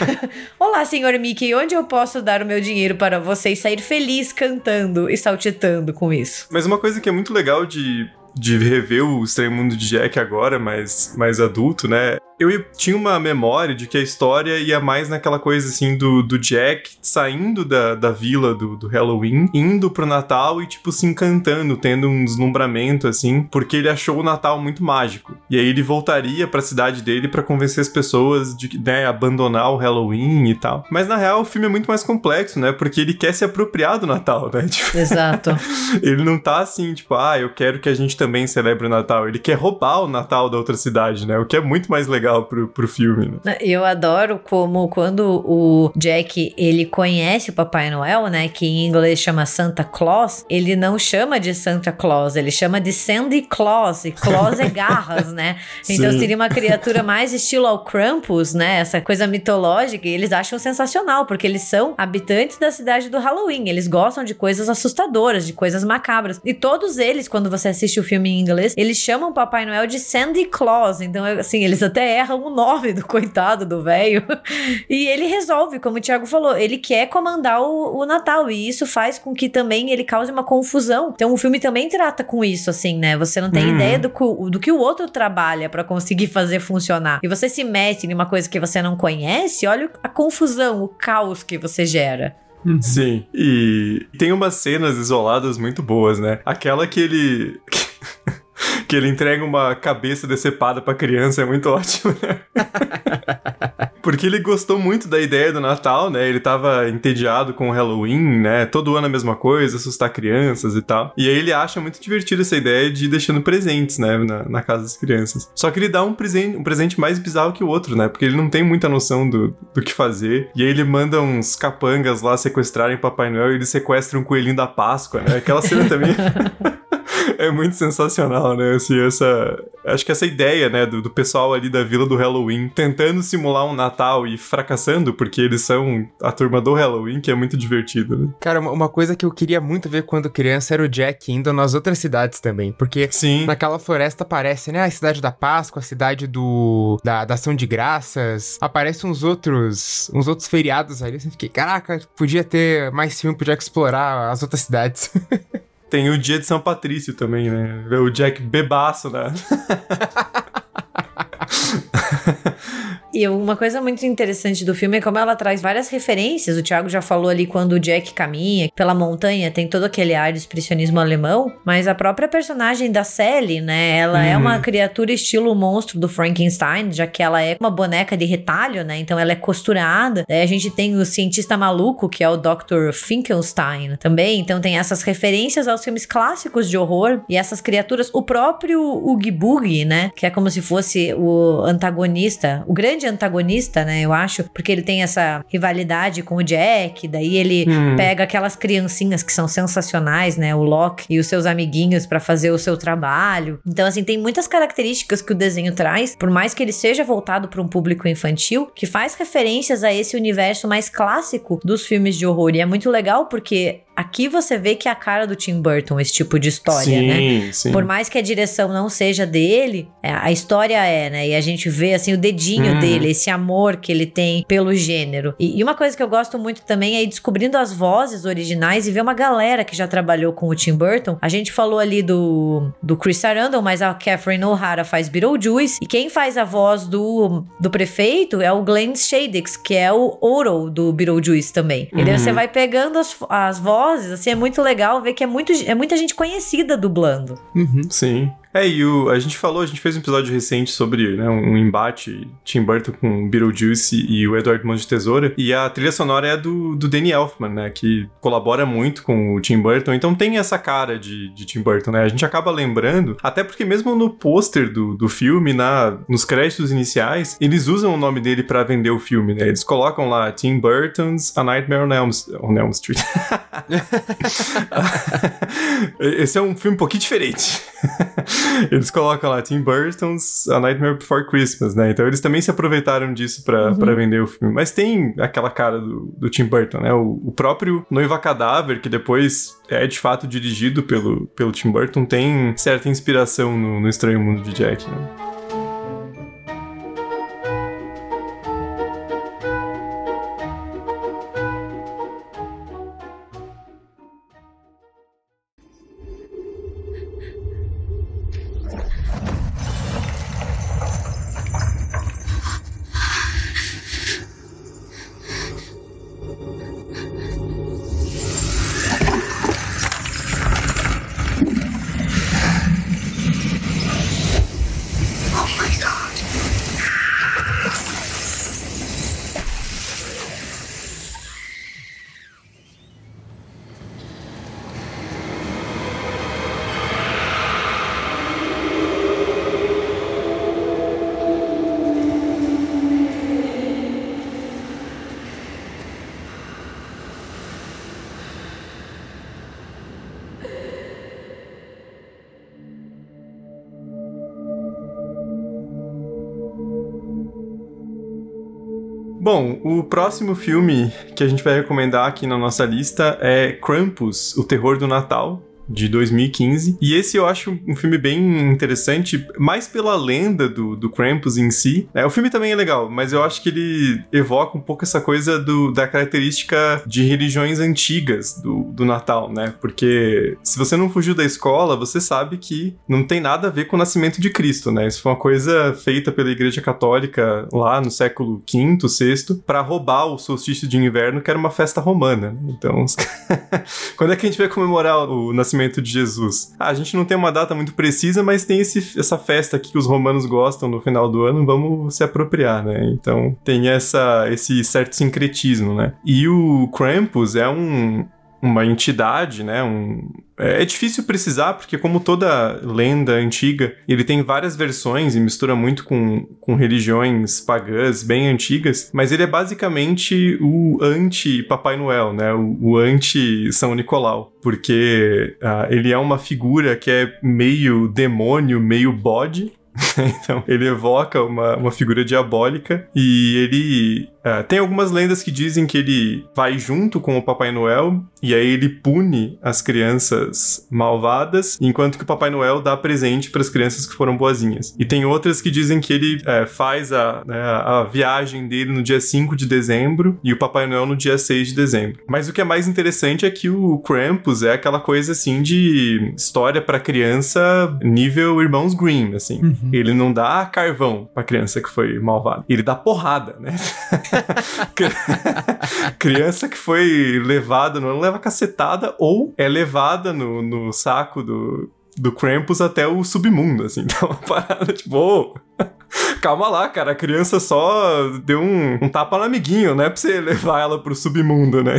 Olá, senhor Mickey. Onde eu posso dar o meu dinheiro para você sair feliz cantando e saltitando com isso? Mas uma coisa que é muito legal de de rever o Estranho Mundo de Jack agora, mais, mais adulto, né? eu tinha uma memória de que a história ia mais naquela coisa assim do, do Jack saindo da, da vila do, do Halloween, indo pro Natal e, tipo, se encantando, tendo um deslumbramento assim, porque ele achou o Natal muito mágico. E aí ele voltaria pra cidade dele para convencer as pessoas de né, abandonar o Halloween e tal. Mas na real o filme é muito mais complexo, né? Porque ele quer se apropriar do Natal, né? Tipo, Exato. ele não tá assim, tipo, ah, eu quero que a gente também celebra o Natal. Ele quer roubar o Natal da outra cidade, né? O que é muito mais legal pro, pro filme, né? Eu adoro como quando o Jack, ele conhece o Papai Noel, né? Que em inglês chama Santa Claus. Ele não chama de Santa Claus, ele chama de Sandy Claus. E Claus é garras, né? Então Sim. seria uma criatura mais estilo ao Krampus, né? Essa coisa mitológica. E eles acham sensacional, porque eles são habitantes da cidade do Halloween. Eles gostam de coisas assustadoras, de coisas macabras. E todos eles, quando você assiste o filme em inglês, eles chamam o Papai Noel de Sandy Claus. Então, assim, eles até erram o nome do coitado do velho. E ele resolve, como o Thiago falou, ele quer comandar o, o Natal. E isso faz com que também ele cause uma confusão. Então, o filme também trata com isso, assim, né? Você não tem Uhum. ideia do que, o- do que o outro trabalha pra conseguir fazer funcionar. E você se mete em uma coisa que você não conhece, olha a confusão, o caos que você gera. Sim. E tem umas cenas isoladas muito boas, né? Aquela que ele. que ele entrega uma cabeça decepada pra criança é muito ótimo, né? Porque ele gostou muito da ideia do Natal, né? Ele tava entediado com o Halloween, né? Todo ano a mesma coisa, assustar crianças e tal. E aí ele acha muito divertido essa ideia de ir deixando presentes, né? Na, na casa das crianças. Só que ele dá um presente, um presente mais bizarro que o outro, né? Porque ele não tem muita noção do, do que fazer. E aí ele manda uns capangas lá sequestrarem Papai Noel e eles sequestram um coelhinho da Páscoa, né? Aquela cena também. É muito sensacional, né? Assim, essa. Acho que essa ideia, né, do, do pessoal ali da vila do Halloween tentando simular um Natal e fracassando, porque eles são a turma do Halloween, que é muito divertido, né? Cara, uma- coisa que eu queria muito ver quando criança era o Jack indo nas outras cidades também. Porque Sim. naquela floresta aparece, né? A cidade da Páscoa, a cidade do. da, da Ação de Graças. Aparece uns outros. uns outros feriados ali. Eu fiquei, caraca, podia ter mais filme, podia explorar as outras cidades. Tem o dia de São Patrício também, né? O Jack bebaço, né? E uma coisa muito interessante do filme é como ela traz várias referências. O Thiago já falou ali quando o Jack caminha pela montanha, tem todo aquele ar de expressionismo alemão, mas a própria personagem da Sally, né? Ela é Uhum. uma criatura estilo monstro do Frankenstein, já que ela é uma boneca de retalho, né? Então ela é costurada. Daí a gente tem o cientista maluco, que é o Dr. Finkelstein também. Então tem essas referências aos filmes clássicos de horror e essas criaturas. O próprio Oogie Boogie, né? Que é como se fosse o antagonista, o grande antagonista, né? Eu acho, porque ele tem essa rivalidade com o Jack, daí ele Hum. pega aquelas criancinhas que são sensacionais, né? O Locke e os seus amiguinhos pra fazer o seu trabalho. Então, assim, tem muitas características que o desenho traz, por mais que ele seja voltado para um público infantil, que faz referências a esse universo mais clássico dos filmes de horror. E é muito legal porque aqui você vê que é a cara do Tim Burton esse tipo de história, sim, né? sim. Por mais que a direção não seja dele, é, a história é, né? E a gente vê, assim, o dedinho Uhum. dele, esse amor que ele tem pelo gênero. E, e uma coisa que eu gosto muito também é ir descobrindo as vozes originais e ver uma galera que já trabalhou com o Tim Burton. A gente falou ali do, do Chris Sarandon, mas a Catherine O'Hara faz Beetlejuice. E quem faz a voz do, do prefeito é o Glenn Shadix, que é o Oro do Beetlejuice também. E daí Uhum. você vai pegando as, as vozes, assim, é muito legal ver que é, muito, é muita gente conhecida dublando. Uhum. Sim. É, e o, a gente falou, a gente fez um episódio recente sobre né, um, embate Tim Burton com Beetlejuice e o Eduardo Mãos de Tesoura. E a trilha sonora é do, do Danny Elfman, né? Que colabora muito com o Tim Burton. Então tem essa cara de, de Tim Burton, né? A gente acaba lembrando, até porque mesmo no pôster do, do filme, na, nos créditos iniciais, eles usam o nome dele pra vender o filme, né? Eles colocam lá Tim Burton's A Nightmare on Elm, on Elm Street. Esse é um filme um pouquinho diferente. eles colocam lá Tim Burton's A Nightmare Before Christmas, né? Então eles também se aproveitaram disso pra, pra vender o filme. Mas tem aquela cara do, do Tim Burton, né? O, o próprio Noiva Cadáver, que depois é de fato dirigido pelo, pelo Tim Burton, tem certa inspiração no, no Estranho Mundo de Jack, né? Bom, o próximo filme que a gente vai recomendar aqui na nossa lista é Krampus, o terror do Natal, de 2015. E esse eu acho um filme bem interessante, mais pela lenda do, do Krampus em si. É, o filme também é legal, mas eu acho que ele evoca um pouco essa coisa do, da característica de religiões antigas do, do Natal, né? Porque se você não fugiu da escola, você sabe que não tem nada a ver com o nascimento de Cristo, né? Isso foi uma coisa feita pela Igreja Católica lá no século V, VI, para roubar o solstício de inverno, que era uma festa romana. Né? Então, quando é que a gente vai comemorar o nascimento nascimento de Jesus? Ah, a gente não tem uma data muito precisa, mas tem esse, essa festa aqui que os romanos gostam no final do ano, vamos se apropriar, né? Então tem essa, esse certo sincretismo, né? E o Krampus é um, uma entidade, né? Um, é, é difícil precisar, porque como toda lenda antiga, ele tem várias versões e mistura muito com, com religiões pagãs bem antigas, mas ele é basicamente o anti-Papai Noel, né? O, o anti-São Nicolau, porque uh, ele é uma figura que é meio demônio, meio bode, então, ele evoca uma, uma figura diabólica e ele. Uh, tem algumas lendas que dizem que ele vai junto com o Papai Noel e aí ele pune as crianças malvadas, enquanto que o Papai Noel dá presente para as crianças que foram boazinhas. E tem outras que dizem que ele uh, faz a, né, a viagem dele no dia 5 de dezembro e o Papai Noel no dia 6 de dezembro. Mas o que é mais interessante é que o Krampus é aquela coisa assim de história para criança nível Irmãos Grimm, assim. Uhum. Ele não dá carvão pra criança que foi malvada. Ele dá porrada, né? criança que foi levada, não leva cacetada, ou é levada no, no saco do, do Krampus até o submundo, assim. Então, uma parada tipo, oh, calma lá, cara, a criança só deu um, um tapa no amiguinho, não é pra você levar ela pro submundo, né?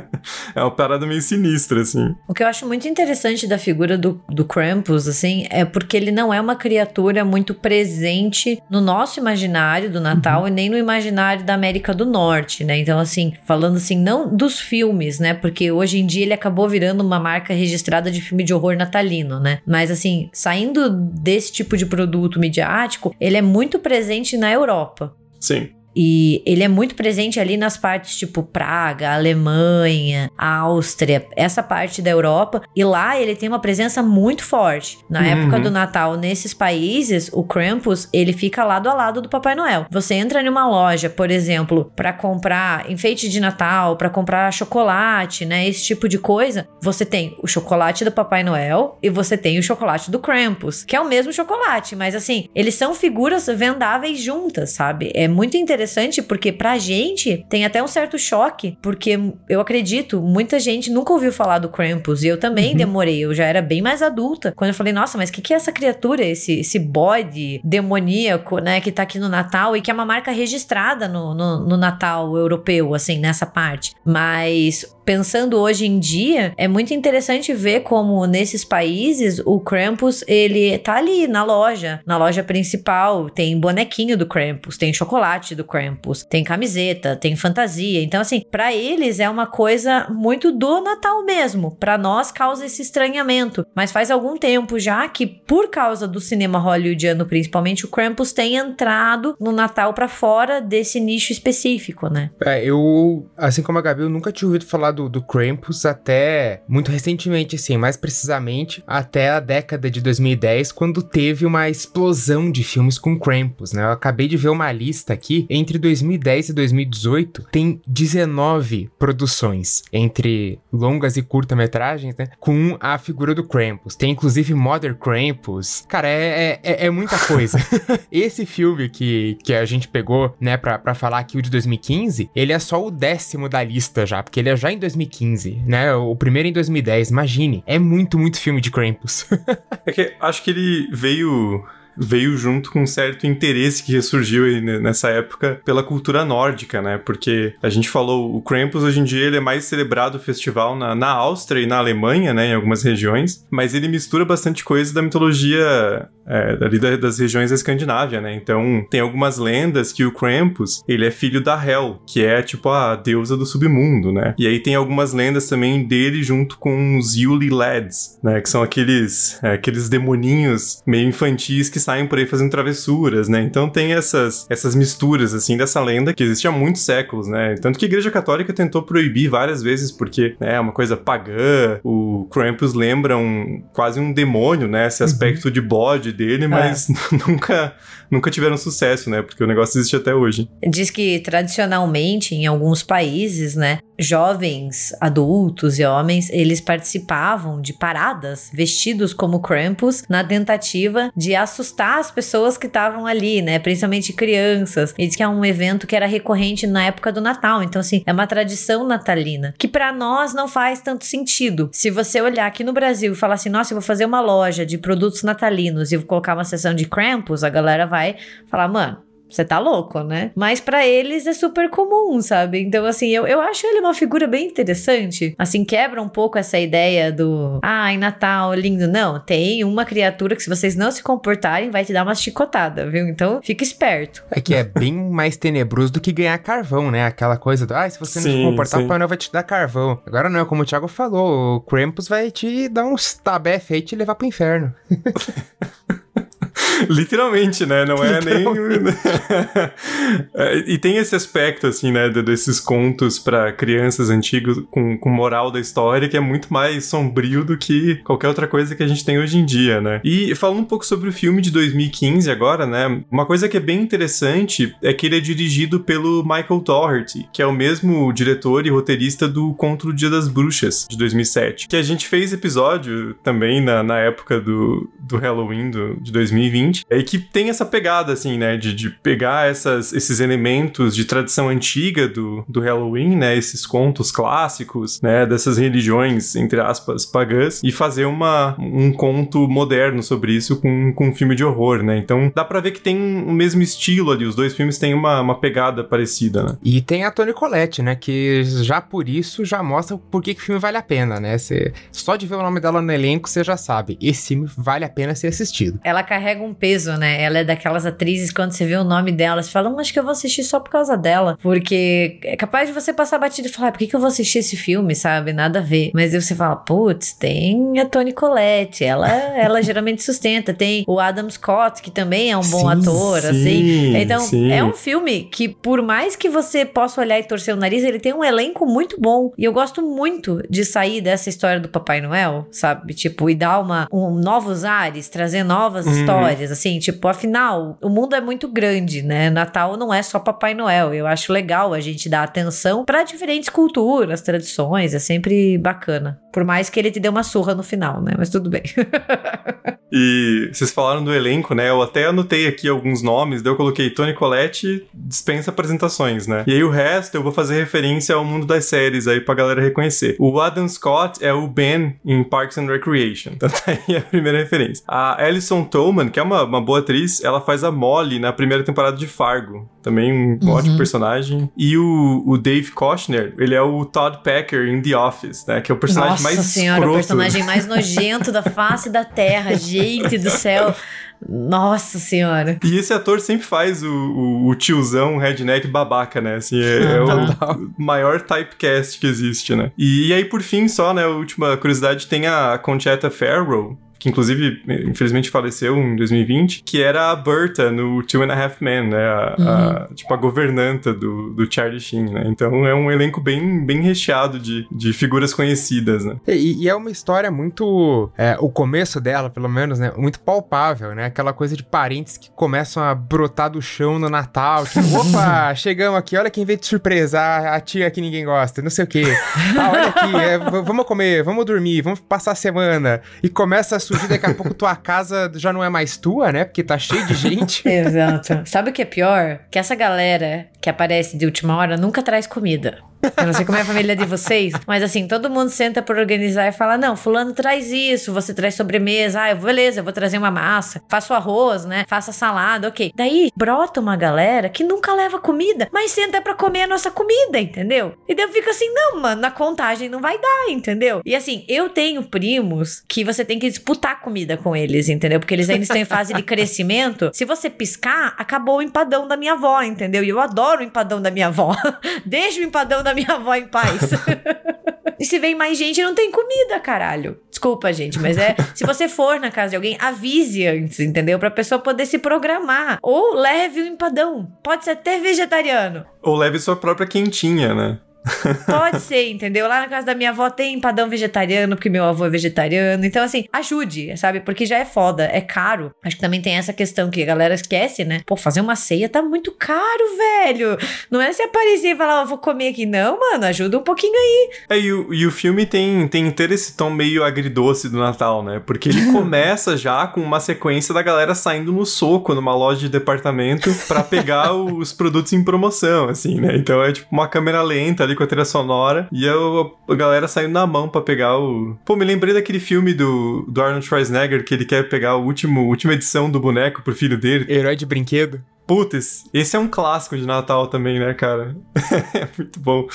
é uma parada meio sinistra, assim. O que eu acho muito interessante da figura do, do Krampus, assim, é porque ele não é uma criatura muito presente no nosso imaginário do Natal uhum. e nem no imaginário da América do Norte, né? Então, assim, falando assim, não dos filmes, né? Porque hoje em dia ele acabou virando uma marca registrada de filme de horror natalino, né? Mas, assim, saindo desse tipo de produto midiático, ele é muito presente na Europa. Sim. E ele é muito presente ali nas partes tipo Praga, Alemanha, Áustria, essa parte da Europa. E lá ele tem uma presença muito forte. Na uhum. época do Natal, nesses países, o Krampus, ele fica lado a lado do Papai Noel. Você entra numa loja, por exemplo, para comprar enfeite de Natal, para comprar chocolate, né? Esse tipo de coisa. Você tem o chocolate do Papai Noel e você tem o chocolate do Krampus, que é o mesmo chocolate, mas assim, eles são figuras vendáveis juntas, sabe? É muito interessante interessante porque pra gente tem até um certo choque, porque eu acredito, muita gente nunca ouviu falar do Krampus e eu também uhum. demorei, eu já era bem mais adulta. Quando eu falei, nossa, mas o que, que é essa criatura, esse, esse bode demoníaco, né, que tá aqui no Natal e que é uma marca registrada no, no, no Natal europeu, assim, nessa parte. Mas pensando hoje em dia, é muito interessante ver como nesses países o Krampus, ele tá ali na loja, na loja principal, tem bonequinho do Krampus, tem chocolate do Krampus, tem camiseta, tem fantasia. Então assim, para eles é uma coisa muito do Natal mesmo. Para nós causa esse estranhamento, mas faz algum tempo já que por causa do cinema hollywoodiano, principalmente o Krampus tem entrado no Natal para fora desse nicho específico, né? É, eu, assim como a Gabi, eu nunca tinha ouvido falar do, do Krampus até muito recentemente, assim, mais precisamente até a década de 2010, quando teve uma explosão de filmes com Krampus, né? Eu acabei de ver uma lista aqui, entre 2010 e 2018 tem 19 produções, entre longas e curta-metragens, né? Com a figura do Krampus. Tem inclusive Mother Krampus. Cara, é, é, é muita coisa. Esse filme que, que a gente pegou, né, pra, pra falar aqui, o de 2015, ele é só o décimo da lista já, porque ele é já em 2015, né? O primeiro em 2010, imagine. É muito, muito filme de Krampus. é que acho que ele veio veio junto com um certo interesse que ressurgiu nessa época pela cultura nórdica, né? Porque a gente falou, o Krampus hoje em dia ele é mais celebrado o festival na, na Áustria e na Alemanha, né? Em algumas regiões, mas ele mistura bastante coisa da mitologia é, ali das regiões da Escandinávia, né? Então tem algumas lendas que o Krampus ele é filho da Hel, que é tipo a deusa do submundo, né? E aí tem algumas lendas também dele junto com os Yuli Lads, né? Que são aqueles, é, aqueles demoninhos meio infantis que saem por aí fazendo travessuras, né? Então tem essas, essas misturas, assim, dessa lenda que existe há muitos séculos, né? Tanto que a Igreja Católica tentou proibir várias vezes porque né, é uma coisa pagã, o Krampus lembra um, quase um demônio, né? Esse aspecto uhum. de bode dele, mas é. nunca nunca tiveram sucesso, né? Porque o negócio existe até hoje. Diz que tradicionalmente, em alguns países, né, jovens, adultos e homens, eles participavam de paradas vestidos como Krampus na tentativa de assustar as pessoas que estavam ali, né? Principalmente crianças. E diz que é um evento que era recorrente na época do Natal. Então, assim, é uma tradição natalina que para nós não faz tanto sentido. Se você olhar aqui no Brasil e falar assim, nossa, eu vou fazer uma loja de produtos natalinos e vou colocar uma seção de Krampus, a galera vai vai falar, mano, você tá louco, né? Mas para eles é super comum, sabe? Então, assim, eu, eu acho ele uma figura bem interessante. Assim, quebra um pouco essa ideia do. Ah, em Natal, lindo. Não, tem uma criatura que, se vocês não se comportarem, vai te dar uma chicotada, viu? Então, fica esperto. É que é bem mais tenebroso do que ganhar carvão, né? Aquela coisa do. Ah, se você sim, não se comportar, sim. o Pai Noel vai te dar carvão. Agora não é como o Thiago falou, o Krampus vai te dar uns tabef aí e te levar pro inferno. Literalmente, né? Não é nem. É, e tem esse aspecto, assim, né? Desses contos para crianças antigos com, com moral da história que é muito mais sombrio do que qualquer outra coisa que a gente tem hoje em dia, né? E falando um pouco sobre o filme de 2015 agora, né? Uma coisa que é bem interessante é que ele é dirigido pelo Michael Dougherty, que é o mesmo diretor e roteirista do Contra o Dia das Bruxas, de 2007. Que a gente fez episódio também na, na época do, do Halloween do, de 2020 seguinte, é que tem essa pegada, assim, né, de, de pegar essas, esses elementos de tradição antiga do, do Halloween, né, esses contos clássicos, né, dessas religiões, entre aspas, pagãs, e fazer uma, um conto moderno sobre isso com, com um filme de horror, né, então dá pra ver que tem o mesmo estilo ali, os dois filmes têm uma, uma pegada parecida, né. E tem a Toni Collette, né, que já por isso já mostra por que, que o filme vale a pena, né, Cê, só de ver o nome dela no elenco, você já sabe, esse filme vale a pena ser assistido. Ela carrega um peso, né? Ela é daquelas atrizes, quando você vê o nome dela, você fala, hum, acho que eu vou assistir só por causa dela. Porque é capaz de você passar batido e falar, por que, que eu vou assistir esse filme, sabe? Nada a ver. Mas aí você fala, putz, tem a Toni Collette, ela, ela geralmente sustenta. Tem o Adam Scott, que também é um bom sim, ator, sim, assim. Então, sim. é um filme que, por mais que você possa olhar e torcer o nariz, ele tem um elenco muito bom. E eu gosto muito de sair dessa história do Papai Noel, sabe? Tipo, e dar uma, um, novos ares, trazer novas uhum. histórias, assim, Tipo, afinal, o mundo é muito grande, né? Natal não é só Papai Noel. Eu acho legal a gente dar atenção para diferentes culturas, tradições. É sempre bacana. Por mais que ele te dê uma surra no final, né? Mas tudo bem. e vocês falaram do elenco, né? Eu até anotei aqui alguns nomes, daí eu coloquei Tony Collette dispensa apresentações, né? E aí o resto eu vou fazer referência ao mundo das séries aí pra galera reconhecer. O Adam Scott é o Ben em Parks and Recreation. Então tá aí a primeira referência. A Alison Tolman, que é uma, uma boa boa atriz, ela faz a Molly na primeira temporada de Fargo. Também um uhum. ótimo personagem. E o, o Dave Kochner, ele é o Todd Packer em The Office, né? Que é o personagem Nossa mais senhora, escroto. o personagem mais nojento da face da Terra. Gente do céu. Nossa senhora. E esse ator sempre faz o, o, o tiozão redneck babaca, né? Assim, é, é o maior typecast que existe, né? E, e, aí, por fim, só, né? A última curiosidade, tem a Conchetta Farrell, que inclusive, infelizmente, faleceu em 2020, que era a Berta no Two and a Half Men, né? A, uhum. a, tipo, a governanta do, do Charlie Sheen, né? Então é um elenco bem, bem recheado de, de figuras conhecidas, né? E, e é uma história muito... É, o começo dela, pelo menos, né? Muito palpável, né? Aquela coisa de parentes que começam a brotar do chão no Natal. Tipo, opa, chegamos aqui, olha quem veio de surpresa, a, a tia que ninguém gosta, não sei o quê. Ah, olha aqui, é, vamos comer, vamos dormir, vamos passar a semana. E começa a surgir, daqui a pouco tua casa já não é mais tua, né? Porque tá cheio de gente. Exato. Sabe o que é pior? Que essa galera que aparece de última hora nunca traz comida. Eu não sei como é a família de vocês, mas assim, todo mundo senta pra organizar e fala: não, fulano traz isso, você traz sobremesa, ah, eu, beleza, eu vou trazer uma massa, faço arroz, né? Faça salada, ok. Daí brota uma galera que nunca leva comida, mas senta pra comer a nossa comida, entendeu? E daí eu fico assim: não, mano, na contagem não vai dar, entendeu? E assim, eu tenho primos que você tem que disputar comida com eles, entendeu? Porque eles ainda estão em fase de crescimento. Se você piscar, acabou o empadão da minha avó, entendeu? E eu adoro o empadão da minha avó. Deixa o empadão da minha avó em paz. E se vem mais gente, não tem comida, caralho. Desculpa, gente, mas é. se você for na casa de alguém, avise antes, entendeu? Pra pessoa poder se programar. Ou leve o empadão. Pode ser até vegetariano. Ou leve sua própria quentinha, né? Pode ser, entendeu? Lá na casa da minha avó tem empadão vegetariano, porque meu avô é vegetariano. Então, assim, ajude, sabe? Porque já é foda, é caro. Acho que também tem essa questão que a galera esquece, né? Pô, fazer uma ceia tá muito caro, velho. Não é se aparecer e falar, oh, vou comer aqui. Não, mano, ajuda um pouquinho aí. É, e o, e o filme tem, tem ter esse tom meio agridoce do Natal, né? Porque ele começa já com uma sequência da galera saindo no soco numa loja de departamento para pegar os produtos em promoção, assim, né? Então é tipo uma câmera lenta ali com a trilha sonora e a, a galera saindo na mão para pegar o. Pô, me lembrei daquele filme do, do Arnold Schwarzenegger que ele quer pegar o último, última edição do boneco pro filho dele. Herói de brinquedo. Putz, esse é um clássico de Natal também, né, cara? é muito bom.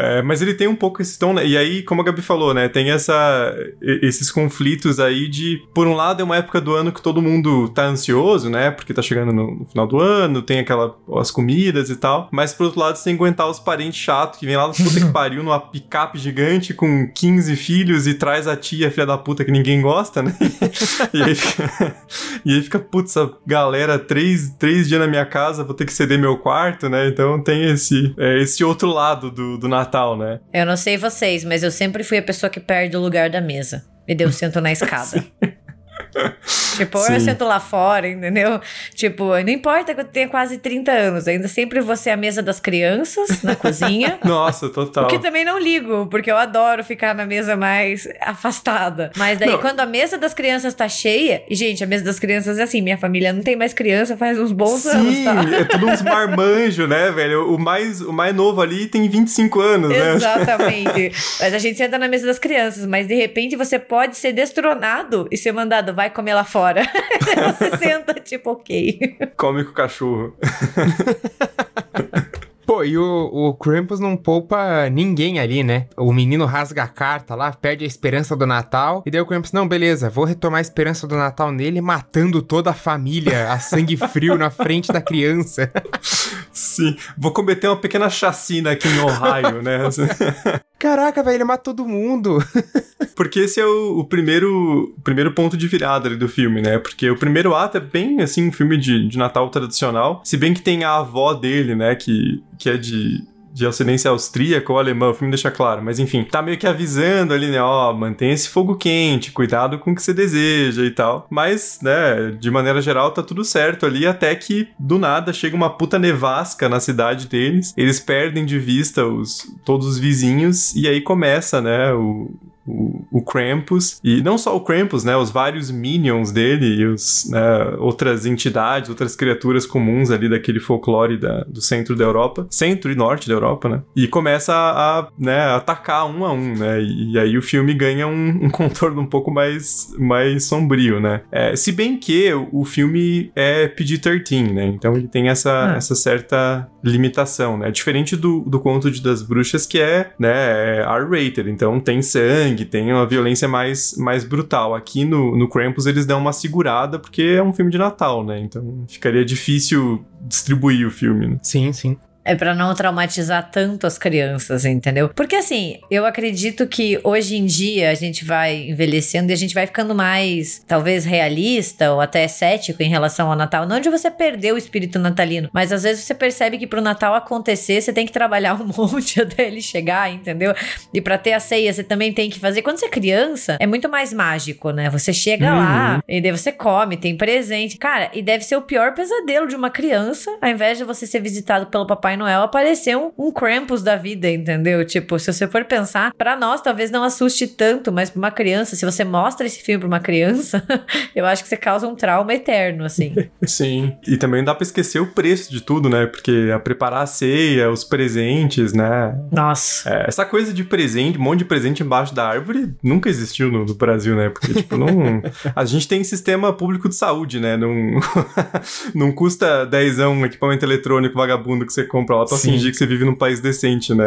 É, mas ele tem um pouco esse tom, né? E aí, como a Gabi falou, né? Tem essa, esses conflitos aí de, por um lado, é uma época do ano que todo mundo tá ansioso, né? Porque tá chegando no, no final do ano, tem aquela, as comidas e tal. Mas, por outro lado, você tem que aguentar os parentes chatos que vem lá do puta que pariu numa picape gigante com 15 filhos e traz a tia, filha da puta, que ninguém gosta, né? e, aí fica, e aí fica, putz, a galera, três, três dias na minha casa, vou ter que ceder meu quarto, né? Então tem esse, é, esse outro lado do, do Natal, né? Eu não sei vocês, mas eu sempre fui a pessoa que perde o lugar da mesa. E deu sento na escada. Tipo, Sim. eu sento lá fora, entendeu? Tipo, não importa que eu tenha quase 30 anos, ainda sempre vou ser a mesa das crianças na cozinha. Nossa, total. O que também não ligo, porque eu adoro ficar na mesa mais afastada. Mas daí, não. quando a mesa das crianças tá cheia, e gente, a mesa das crianças é assim, minha família não tem mais criança faz uns bons Sim, anos, tá? É tudo uns marmanjos, né, velho? O mais, o mais novo ali tem 25 anos, né? Exatamente. mas a gente senta na mesa das crianças, mas de repente você pode ser destronado e ser mandado, vai comer lá fora. Você senta, tipo, ok. Come com o cachorro. Pô, e o, o Krampus não poupa ninguém ali, né? O menino rasga a carta lá, perde a esperança do Natal. E daí o Krampus, não, beleza, vou retomar a esperança do Natal nele, matando toda a família a sangue frio na frente da criança. Sim, vou cometer uma pequena chacina aqui em Ohio, né? Caraca, velho, ele mata todo mundo. Porque esse é o, o, primeiro, o primeiro ponto de virada ali do filme, né? Porque o primeiro ato é bem, assim, um filme de, de Natal tradicional. Se bem que tem a avó dele, né? Que, que é de de ascendência austríaca ou alemã, o filme deixa claro, mas enfim, tá meio que avisando ali, né, ó, mantém esse fogo quente, cuidado com o que você deseja e tal. Mas, né, de maneira geral tá tudo certo ali, até que do nada chega uma puta nevasca na cidade deles, eles perdem de vista os todos os vizinhos e aí começa, né, o, o, o Krampus, e não só o Krampus, né, os vários minions dele e os, né, outras entidades, outras criaturas comuns ali daquele folclore da, do centro da Europa, centro e norte da Europa, né, e começa a, a né, atacar um a um, né, e, e aí o filme ganha um, um, contorno um pouco mais, mais sombrio, né, é, se bem que o, filme é PG-13, né, então ele tem essa, ah. essa certa limitação, né, diferente do, do Conto de das Bruxas que é, né, é R-rated, então tem sangue, sangue, tem uma violência mais, mais brutal. Aqui no, no Krampus eles dão uma segurada porque é um filme de Natal, né? Então ficaria difícil distribuir o filme. Né? Sim, sim. É para não traumatizar tanto as crianças, entendeu? Porque assim, eu acredito que hoje em dia a gente vai envelhecendo e a gente vai ficando mais, talvez, realista ou até cético em relação ao Natal. Não de você perder o espírito natalino, mas às vezes você percebe que pro Natal acontecer, você tem que trabalhar um monte até ele chegar, entendeu? E para ter a ceia, você também tem que fazer. Quando você é criança, é muito mais mágico, né? Você chega uhum. lá e daí você come, tem presente. Cara, e deve ser o pior pesadelo de uma criança, ao invés de você ser visitado pelo papai Papai Noel apareceu um, um Krampus da vida, entendeu? Tipo, se você for pensar, para nós talvez não assuste tanto, mas pra uma criança, se você mostra esse filme pra uma criança, eu acho que você causa um trauma eterno, assim. Sim. E também dá pra esquecer o preço de tudo, né? Porque a preparar a ceia, os presentes, né? Nossa. É, essa coisa de presente, um monte de presente embaixo da árvore, nunca existiu no, no Brasil, né? Porque, tipo, não. a gente tem sistema público de saúde, né? Não, não custa dezão um equipamento eletrônico vagabundo que você compra comprar lá pra Sim. fingir que você vive num país decente, né?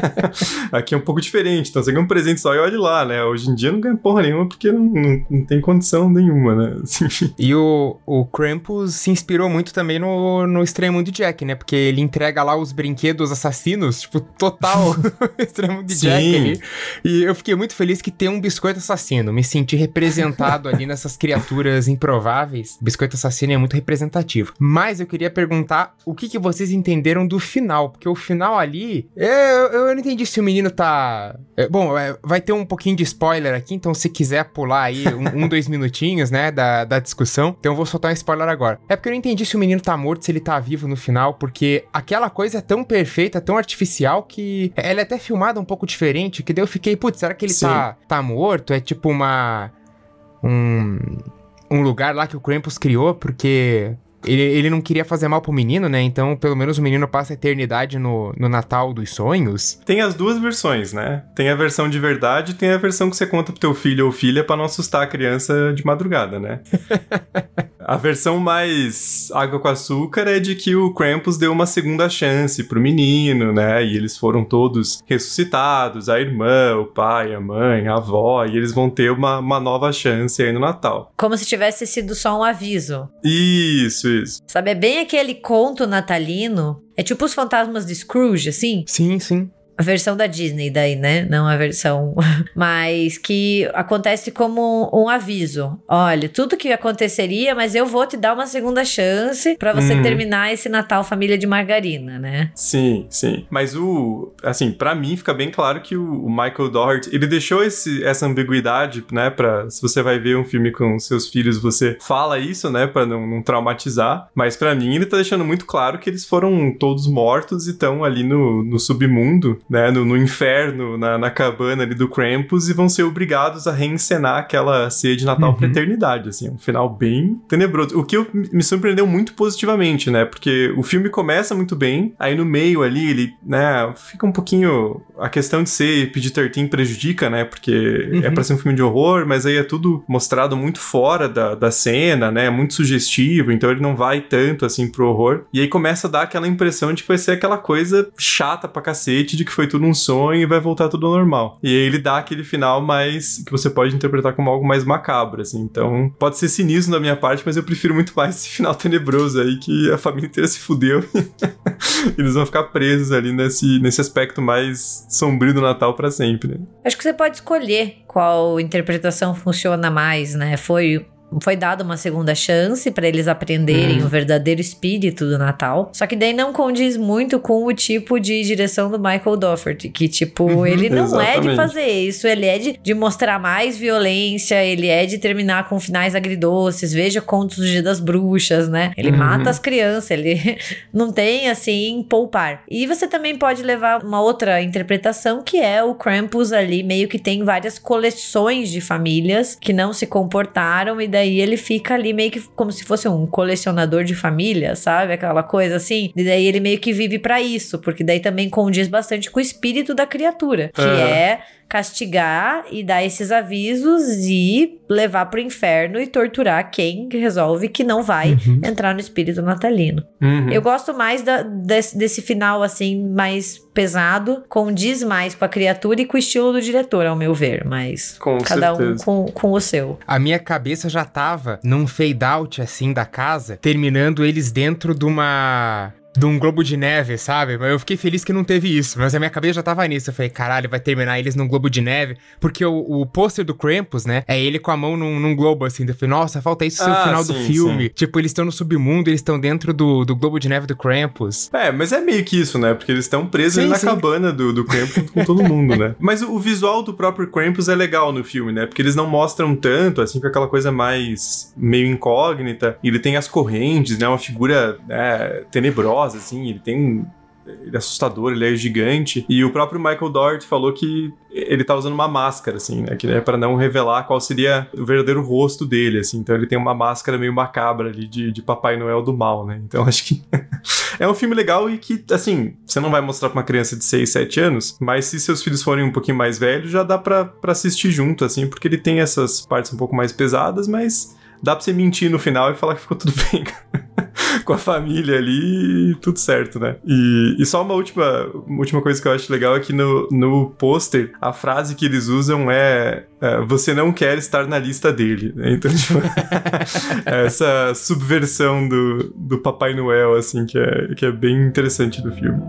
Aqui é um pouco diferente, então você ganha um presente só e olhe lá, né? Hoje em dia não ganha porra nenhuma porque não, não, não tem condição nenhuma, né? Assim. E o, o Krampus se inspirou muito também no, no Estranho Mundo Jack, né? Porque ele entrega lá os brinquedos assassinos, tipo, total Estranho Mundo Jack ali. E eu fiquei muito feliz que tem um biscoito assassino. Me senti representado ali nessas criaturas improváveis. biscoito assassino é muito representativo. Mas eu queria perguntar o que, que vocês entenderam do final, porque o final ali, eu, eu não entendi se o menino tá. É, bom, é, vai ter um pouquinho de spoiler aqui, então se quiser pular aí um, um dois minutinhos, né, da, da discussão, então eu vou soltar um spoiler agora. É porque eu não entendi se o menino tá morto, se ele tá vivo no final, porque aquela coisa é tão perfeita, tão artificial, que ela é até filmada um pouco diferente, que daí eu fiquei, putz, será que ele tá, tá morto? É tipo uma. Um, um lugar lá que o Krampus criou, porque ele, ele não queria fazer mal pro menino, né? Então, pelo menos o menino passa a eternidade no, no Natal dos sonhos. Tem as duas versões, né? Tem a versão de verdade e tem a versão que você conta pro teu filho ou filha para não assustar a criança de madrugada, né? A versão mais água com açúcar é de que o Krampus deu uma segunda chance pro menino, né? E eles foram todos ressuscitados, a irmã, o pai, a mãe, a avó, e eles vão ter uma, uma nova chance aí no Natal. Como se tivesse sido só um aviso. Isso, isso. Sabe, é bem aquele conto natalino é tipo os fantasmas de Scrooge, assim? Sim, sim a versão da Disney daí, né? Não a versão. mas que acontece como um aviso. Olha, tudo que aconteceria, mas eu vou te dar uma segunda chance para você uhum. terminar esse Natal Família de Margarina, né? Sim, sim. Mas o. Assim, para mim fica bem claro que o, Michael Doherty, ele deixou esse, essa ambiguidade, né? Pra se você vai ver um filme com seus filhos, você fala isso, né? Pra não, não traumatizar. Mas para mim, ele tá deixando muito claro que eles foram todos mortos e estão ali no, no submundo né, no, no inferno, na, na, cabana ali do Krampus, e vão ser obrigados a reencenar aquela ceia de Natal uhum. pra eternidade, assim, um final bem tenebroso. O que eu, me surpreendeu muito positivamente, né, porque o filme começa muito bem, aí no meio ali, ele, né, fica um pouquinho... A questão de ser PG-13 prejudica, né, porque uhum. é pra ser um filme de horror, mas aí é tudo mostrado muito fora da, da cena, né, muito sugestivo, então ele não vai tanto, assim, pro horror. E aí começa a dar aquela impressão de que vai ser aquela coisa chata pra cacete, de que foi tudo um sonho e vai voltar tudo normal. E aí ele dá aquele final mais que você pode interpretar como algo mais macabro, assim. Então, pode ser cinismo da minha parte, mas eu prefiro muito mais esse final tenebroso aí que a família inteira se fudeu. Eles vão ficar presos ali nesse, nesse aspecto mais sombrio do Natal para sempre, né? Acho que você pode escolher qual interpretação funciona mais, né? Foi foi dada uma segunda chance para eles aprenderem uhum. o verdadeiro espírito do Natal. Só que daí não condiz muito com o tipo de direção do Michael Dougherty, que tipo, uhum, ele não exatamente. é de fazer isso, ele é de, de mostrar mais violência, ele é de terminar com finais agridoces, veja contos do Dia das Bruxas, né? Ele uhum. mata as crianças, ele não tem assim poupar. E você também pode levar uma outra interpretação que é o Krampus ali meio que tem várias coleções de famílias que não se comportaram e daí ele fica ali meio que como se fosse um colecionador de família, sabe? Aquela coisa assim. E daí ele meio que vive para isso, porque daí também condiz bastante com o espírito da criatura, que uhum. é castigar e dar esses avisos e levar pro inferno e torturar quem resolve que não vai uhum. entrar no espírito natalino. Uhum. Eu gosto mais da, desse, desse, final, assim, mais pesado, condiz mais com a criatura e com o estilo do diretor, ao meu ver, mas com cada certeza. um com, com o seu. A minha cabeça já tava num fade out, assim, da casa, terminando eles dentro de uma de um globo de neve, sabe? Mas eu fiquei feliz que não teve isso. Mas a minha cabeça já tava nisso. Eu falei, caralho, vai terminar eles num globo de neve. Porque o, o pôster do Krampus, né? É ele com a mão num, num globo, assim. Eu falei, nossa, falta isso ser ah, o final sim, do filme. Sim. Tipo, eles estão no submundo, eles estão dentro do, do globo de neve do Krampus. É, mas é meio que isso, né? Porque eles estão presos sim, na cabana do, do Krampus com todo mundo, né? Mas o, o, visual do próprio Krampus é legal no filme, né? Porque eles não mostram tanto, assim, com aquela coisa mais meio incógnita. E ele tem as correntes, né? Uma figura é, tenebrosa, assim. Ele tem ele é assustador, ele é gigante. E o próprio Michael Doherty falou que ele tá usando uma máscara, assim, né? Que é para não revelar qual seria o verdadeiro rosto dele, assim. Então ele tem uma máscara meio macabra ali de, de Papai Noel do mal, né? Então acho que é um filme legal e que, assim, você não vai mostrar pra uma criança de 6, 7 anos, mas se seus filhos forem um pouquinho mais velhos, já dá pra, pra assistir junto, assim, porque ele tem essas partes um pouco mais pesadas, mas dá pra você mentir no final e falar que ficou tudo bem. com a família ali tudo certo, né? E, e só uma última, uma última coisa que eu acho legal é que no, no pôster, a frase que eles usam é, é você não quer estar na lista dele, né? Então, tipo, essa subversão do, do Papai Noel, assim, que é, que é bem interessante do filme.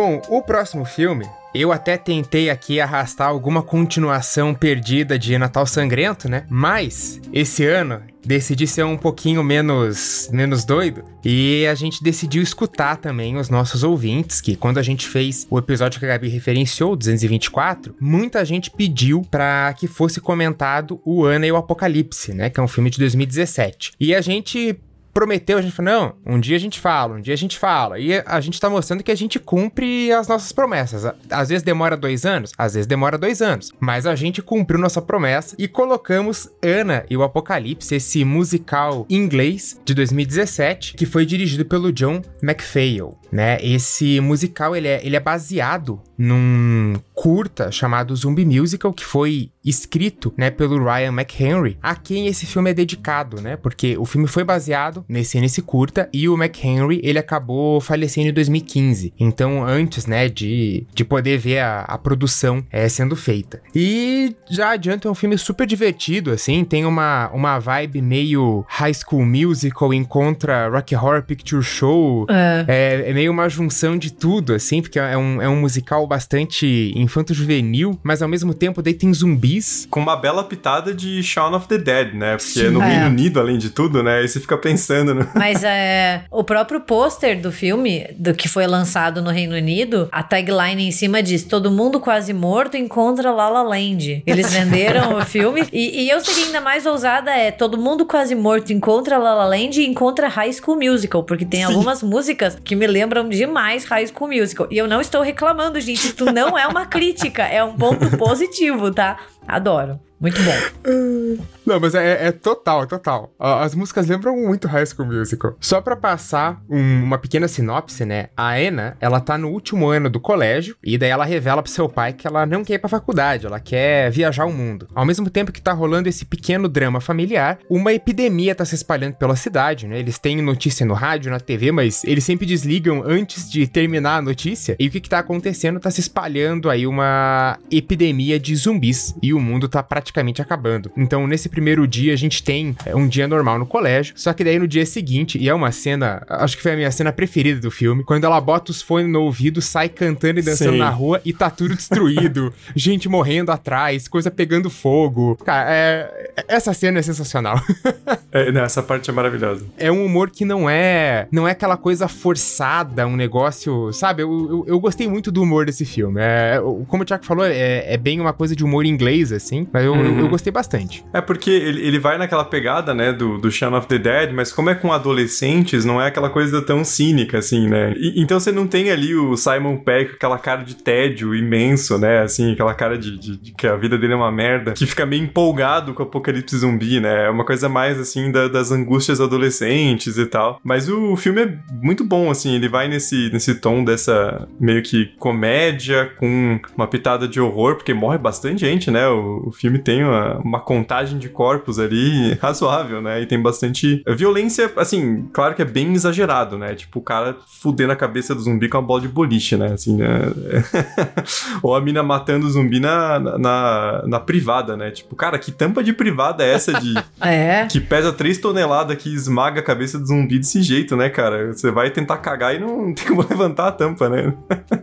Bom, o próximo filme, eu até tentei aqui arrastar alguma continuação perdida de Natal Sangrento, né? Mas esse ano decidi ser um pouquinho menos menos doido e a gente decidiu escutar também os nossos ouvintes, que quando a gente fez o episódio que a Gabi referenciou, 224, muita gente pediu para que fosse comentado o Ana e o Apocalipse, né, que é um filme de 2017. E a gente prometeu, a gente falou, não, um dia a gente fala, um dia a gente fala. E a gente tá mostrando que a gente cumpre as nossas promessas. Às vezes demora dois anos, às vezes demora dois anos. Mas a gente cumpriu nossa promessa e colocamos Ana e o Apocalipse, esse musical inglês de 2017, que foi dirigido pelo John McPhail, né? Esse musical, ele é, ele é baseado num curta chamado Zumbi Musical, que foi escrito, né, pelo Ryan McHenry, a quem esse filme é dedicado, né? Porque o filme foi baseado nesse nesse curta e o McHenry, ele acabou falecendo em 2015. Então, antes, né, de, de poder ver a, a produção é, sendo feita. E já adianta é um filme super divertido, assim, tem uma, uma vibe meio High School Musical encontra Rocky Horror Picture Show. É. é, é meio uma junção de tudo, assim, porque é um, é um musical bastante infanto-juvenil, mas ao mesmo tempo daí tem zumbis. Com uma bela pitada de Shaun of the Dead, né? Porque Sim, no é. Reino Unido, além de tudo, né? Aí você fica pensando, né? Mas é, o próprio pôster do filme, do que foi lançado no Reino Unido, a tagline em cima diz: Todo mundo quase morto encontra La La Land. Eles venderam o filme. E, e eu seria ainda mais ousada: é Todo mundo quase morto encontra La La Land e encontra High School Musical. Porque tem Sim. algumas músicas que me lembram demais High School Musical. E eu não estou reclamando, gente. Isso não é uma crítica, é um ponto positivo, tá? Adoro. Muito bom. Não, mas é, é, total, total. As músicas lembram muito High School Musical. Só para passar um, uma pequena sinopse, né? A Anna, ela tá no último ano do colégio e daí ela revela pro seu pai que ela não quer ir pra faculdade, ela quer viajar o mundo. Ao mesmo tempo que tá rolando esse pequeno drama familiar, uma epidemia tá se espalhando pela cidade, né? Eles têm notícia no rádio, na TV, mas eles sempre desligam antes de terminar a notícia. E o que que tá acontecendo? Tá se espalhando aí uma epidemia de zumbis e o mundo tá praticamente acabando. Então, nesse primeiro dia a gente tem é, um dia normal no colégio, só que daí no dia seguinte, e é uma cena, acho que foi a minha cena preferida do filme, quando ela bota os fones no ouvido, sai cantando e dançando na rua e tá tudo destruído, gente morrendo atrás, coisa pegando fogo. Cara, é, essa cena é sensacional. é, não, essa parte é maravilhosa. É um humor que não é, não é aquela coisa forçada, um negócio, sabe? Eu, eu, eu gostei muito do humor desse filme. É, como o Tiago falou, é, é, bem uma coisa de humor inglês, assim, mas eu, uhum. eu, gostei bastante. É porque ele, ele vai naquela pegada, né, do, do Shaun of the Dead, mas como é com adolescentes, não é aquela coisa tão cínica, assim, né? E, então você não tem ali o Simon Peck com aquela cara de tédio imenso, né? Assim, aquela cara de, de, de, que a vida dele é uma merda, que fica meio empolgado com o apocalipse zumbi, né? É uma coisa mais, assim, da, das angústias adolescentes e tal. Mas o filme é muito bom, assim, ele vai nesse, nesse tom dessa meio que comédia com uma pitada de horror, porque morre bastante gente, né? O, o filme tem uma, uma contagem de corpos ali razoável, né? E tem bastante violência, assim, claro que é bem exagerado, né? Tipo, o cara fudendo a cabeça do zumbi com uma bola de boliche, né? Assim, né? Ou a mina matando o zumbi na, na, na, privada, né? Tipo, cara, que tampa de privada é essa de. é. Que pesa 3 toneladas, que esmaga a cabeça do zumbi desse jeito, né, cara? Você vai tentar cagar e não tem como levantar a tampa, né?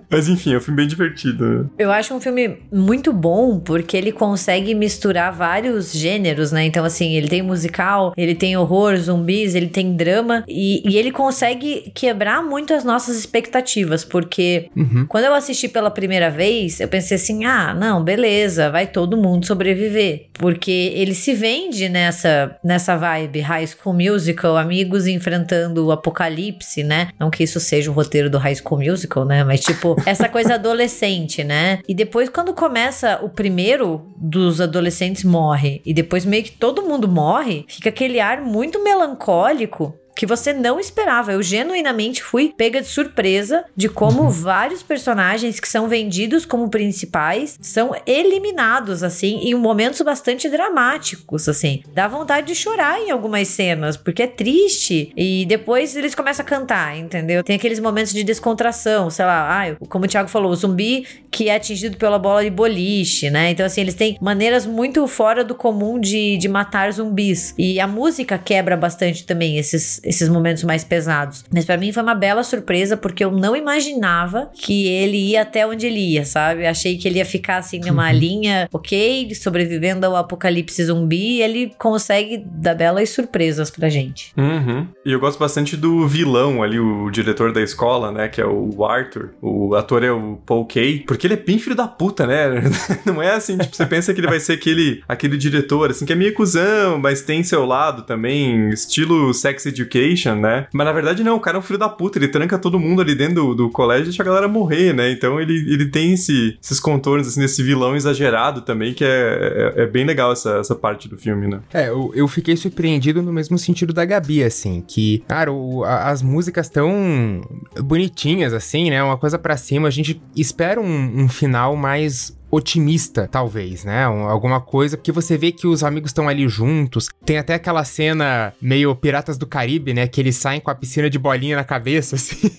Mas enfim, é um filme bem divertido. Eu acho um filme muito bom porque ele consegue misturar vários gêneros, né? Então, assim, ele tem musical, ele tem horror, zumbis, ele tem drama e, e ele consegue quebrar muito as nossas expectativas, porque uhum. quando eu assisti pela primeira vez, eu pensei assim: ah, não, beleza, vai todo mundo sobreviver, porque ele se vende nessa, nessa vibe vibe High School Musical, amigos enfrentando o apocalipse, né? Não que isso seja o roteiro do High School Musical, né? Mas tipo, essa coisa adolescente, né? E depois quando começa o primeiro dos adolescentes morre e depois meio que todo mundo morre, fica aquele ar muito melancólico que você não esperava. Eu genuinamente fui pega de surpresa de como uhum. vários personagens que são vendidos como principais são eliminados, assim, em momentos bastante dramáticos, assim. Dá vontade de chorar em algumas cenas, porque é triste. E depois eles começam a cantar, entendeu? Tem aqueles momentos de descontração, sei lá, ah, como o Thiago falou, o zumbi que é atingido pela bola de boliche, né? Então, assim, eles têm maneiras muito fora do comum de, de matar zumbis. E a música quebra bastante também esses, esses momentos mais pesados. Mas para mim foi uma bela surpresa porque eu não imaginava que ele ia até onde ele ia, sabe? Achei que ele ia ficar assim numa uhum. linha, ok, sobrevivendo ao apocalipse zumbi, e ele consegue dar belas surpresas pra gente. Uhum. E eu gosto bastante do vilão ali, o diretor da escola, né, que é o Arthur. O ator é o Paul Kay, porque ele é bem filho da puta, né? Não é assim, tipo, você pensa que ele vai ser aquele, aquele diretor, assim, que é meio cuzão, mas tem seu lado também, estilo Sex Education Education, né? Mas na verdade não, o cara é um filho da puta, ele tranca todo mundo ali dentro do, do colégio e deixa a galera morrer, né? Então ele, ele tem esse, esses contornos, assim, desse vilão exagerado também, que é, é, é, bem legal essa, essa parte do filme, né? É, eu, eu fiquei surpreendido no mesmo sentido da Gabi, assim, que, cara, o, a, as músicas tão bonitinhas, assim, né? Uma coisa para cima, a gente espera um, um final mais otimista, talvez, né? Um, alguma coisa, porque você vê que os amigos estão ali juntos. Tem até aquela cena meio Piratas do Caribe, né? Que eles saem com a piscina de bolinha na cabeça, assim.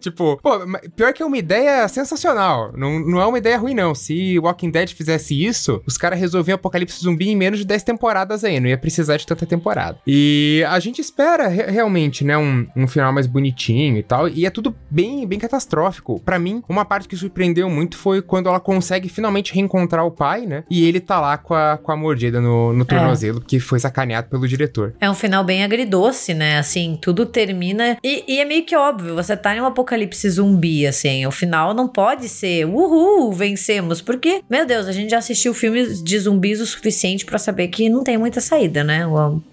tipo, pô, pior que é uma ideia sensacional. Não, não é uma ideia ruim, não. Se Walking Dead fizesse isso, os caras resolviam Apocalipse Zumbi em menos de 10 temporadas aí. Não ia precisar de tanta temporada. E a gente espera re realmente, né? Um, um final mais bonitinho e tal. E é tudo bem, bem catastrófico. para mim, uma parte que surpreendeu muito foi quando ela consegue finalmente finalmente reencontrar o pai, né? E ele tá lá com a, com a mordida no, no tornozelo, é. que foi sacaneado pelo diretor. É um final bem agridoce, né? Assim, tudo termina. E, e, é meio que óbvio, você tá em um apocalipse zumbi, assim. O final não pode ser uhul, vencemos. Porque, meu Deus, a gente já assistiu filmes de zumbis o suficiente para saber que não tem muita saída, né?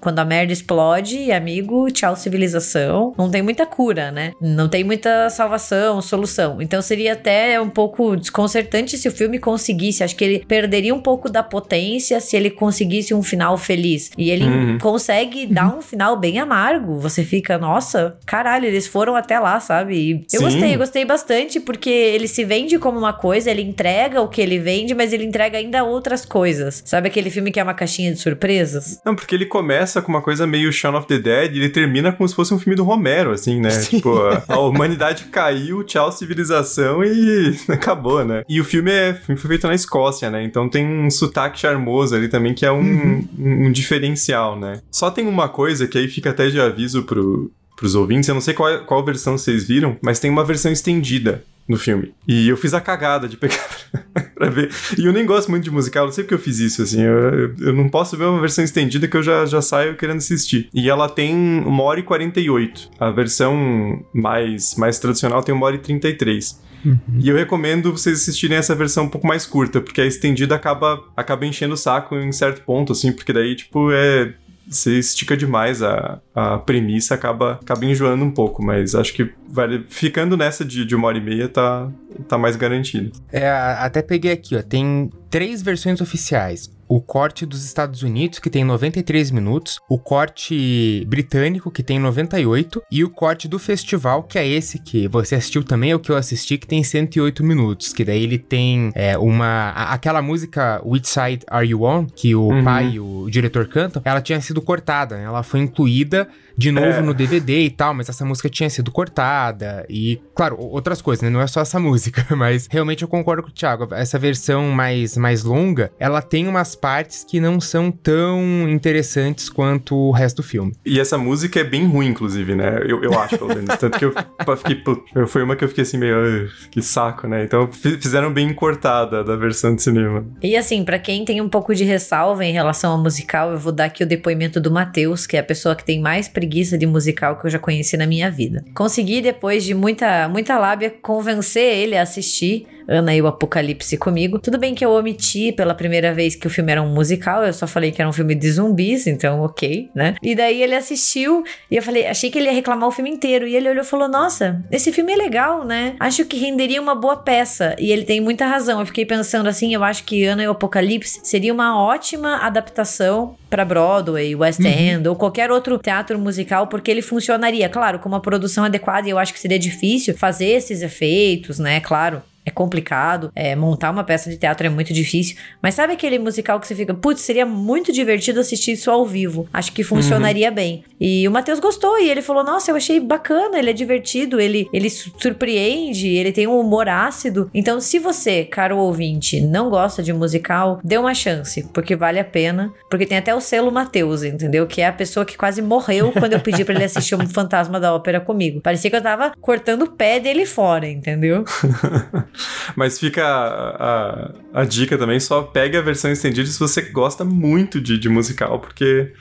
Quando a merda explode, amigo, tchau civilização. Não tem muita cura, né? Não tem muita salvação, solução. Então seria até um pouco desconcertante se o filme conseguisse conseguisse, acho que ele perderia um pouco da potência se ele conseguisse um final feliz. E ele uhum. consegue dar um final bem amargo. Você fica, nossa, caralho, eles foram até lá, sabe? E eu Sim. gostei, eu gostei bastante porque ele se vende como uma coisa, ele entrega o que ele vende, mas ele entrega ainda outras coisas. Sabe aquele filme que é uma caixinha de surpresas? Não, porque ele começa com uma coisa meio Shaun of the Dead e ele termina como se fosse um filme do Romero, assim, né? Sim. Tipo, a, a humanidade caiu, tchau civilização e acabou, né? E o filme é, feito na Escócia, né? Então tem um sotaque charmoso ali também que é um, uhum. um, um diferencial, né? Só tem uma coisa que aí fica até de aviso pro, pros ouvintes, eu não sei qual, qual versão vocês viram, mas tem uma versão estendida no filme. E eu fiz a cagada de pegar pra ver. E eu nem gosto muito de musical, não sei porque eu fiz isso, assim. Eu, eu não posso ver uma versão estendida que eu já, já saio querendo assistir. E ela tem uma hora e 48. A versão mais, mais tradicional tem uma hora e 33. Uhum. E eu recomendo vocês assistirem essa versão um pouco mais curta, porque a estendida acaba, acaba enchendo o saco em certo ponto, assim, porque daí, tipo, é você estica demais a, a premissa, acaba, acaba enjoando um pouco, mas acho que vale, ficando nessa de, de uma hora e meia tá, tá mais garantido. É, até peguei aqui, ó, tem três versões oficiais o corte dos Estados Unidos, que tem 93 minutos, o corte britânico, que tem 98, e o corte do festival, que é esse que você assistiu também, é o que eu assisti, que tem 108 minutos, que daí ele tem é, uma... aquela música Which Side Are You On, que o uhum. pai e o diretor cantam, ela tinha sido cortada, né? ela foi incluída de novo é. no DVD e tal, mas essa música tinha sido cortada e, claro, outras coisas, né? Não é só essa música, mas realmente eu concordo com o Thiago. Essa versão mais, mais longa, ela tem umas partes que não são tão interessantes quanto o resto do filme. E essa música é bem ruim, inclusive, né? Eu, eu acho, pelo menos. Tanto que eu fiquei. Foi uma que eu fiquei assim meio. Que saco, né? Então fizeram bem cortada da versão de cinema. E assim, para quem tem um pouco de ressalva em relação ao musical, eu vou dar aqui o depoimento do Matheus, que é a pessoa que tem mais preguiça preguiça de musical que eu já conheci na minha vida. Consegui, depois de muita, muita lábia, convencer ele a assistir Ana e o Apocalipse comigo. Tudo bem que eu omiti pela primeira vez que o filme era um musical, eu só falei que era um filme de zumbis, então ok, né? E daí ele assistiu e eu falei, achei que ele ia reclamar o filme inteiro. E ele olhou e falou: Nossa, esse filme é legal, né? Acho que renderia uma boa peça. E ele tem muita razão. Eu fiquei pensando assim, eu acho que Ana e o Apocalipse seria uma ótima adaptação para Broadway, West uhum. End uhum. ou qualquer outro teatro musical, porque ele funcionaria, claro, com uma produção adequada. E eu acho que seria difícil fazer esses efeitos, né? Claro é complicado, é, montar uma peça de teatro é muito difícil, mas sabe aquele musical que você fica, putz, seria muito divertido assistir isso ao vivo, acho que funcionaria uhum. bem. E o Matheus gostou e ele falou, nossa, eu achei bacana, ele é divertido, ele, ele surpreende, ele tem um humor ácido. Então, se você, caro ouvinte, não gosta de musical, dê uma chance, porque vale a pena, porque tem até o selo Matheus, entendeu? Que é a pessoa que quase morreu quando eu pedi para ele assistir um Fantasma da Ópera comigo. Parecia que eu tava cortando o pé dele fora, entendeu? Mas fica a, a, a, dica também, só pegue a versão estendida se você gosta muito de, de musical, porque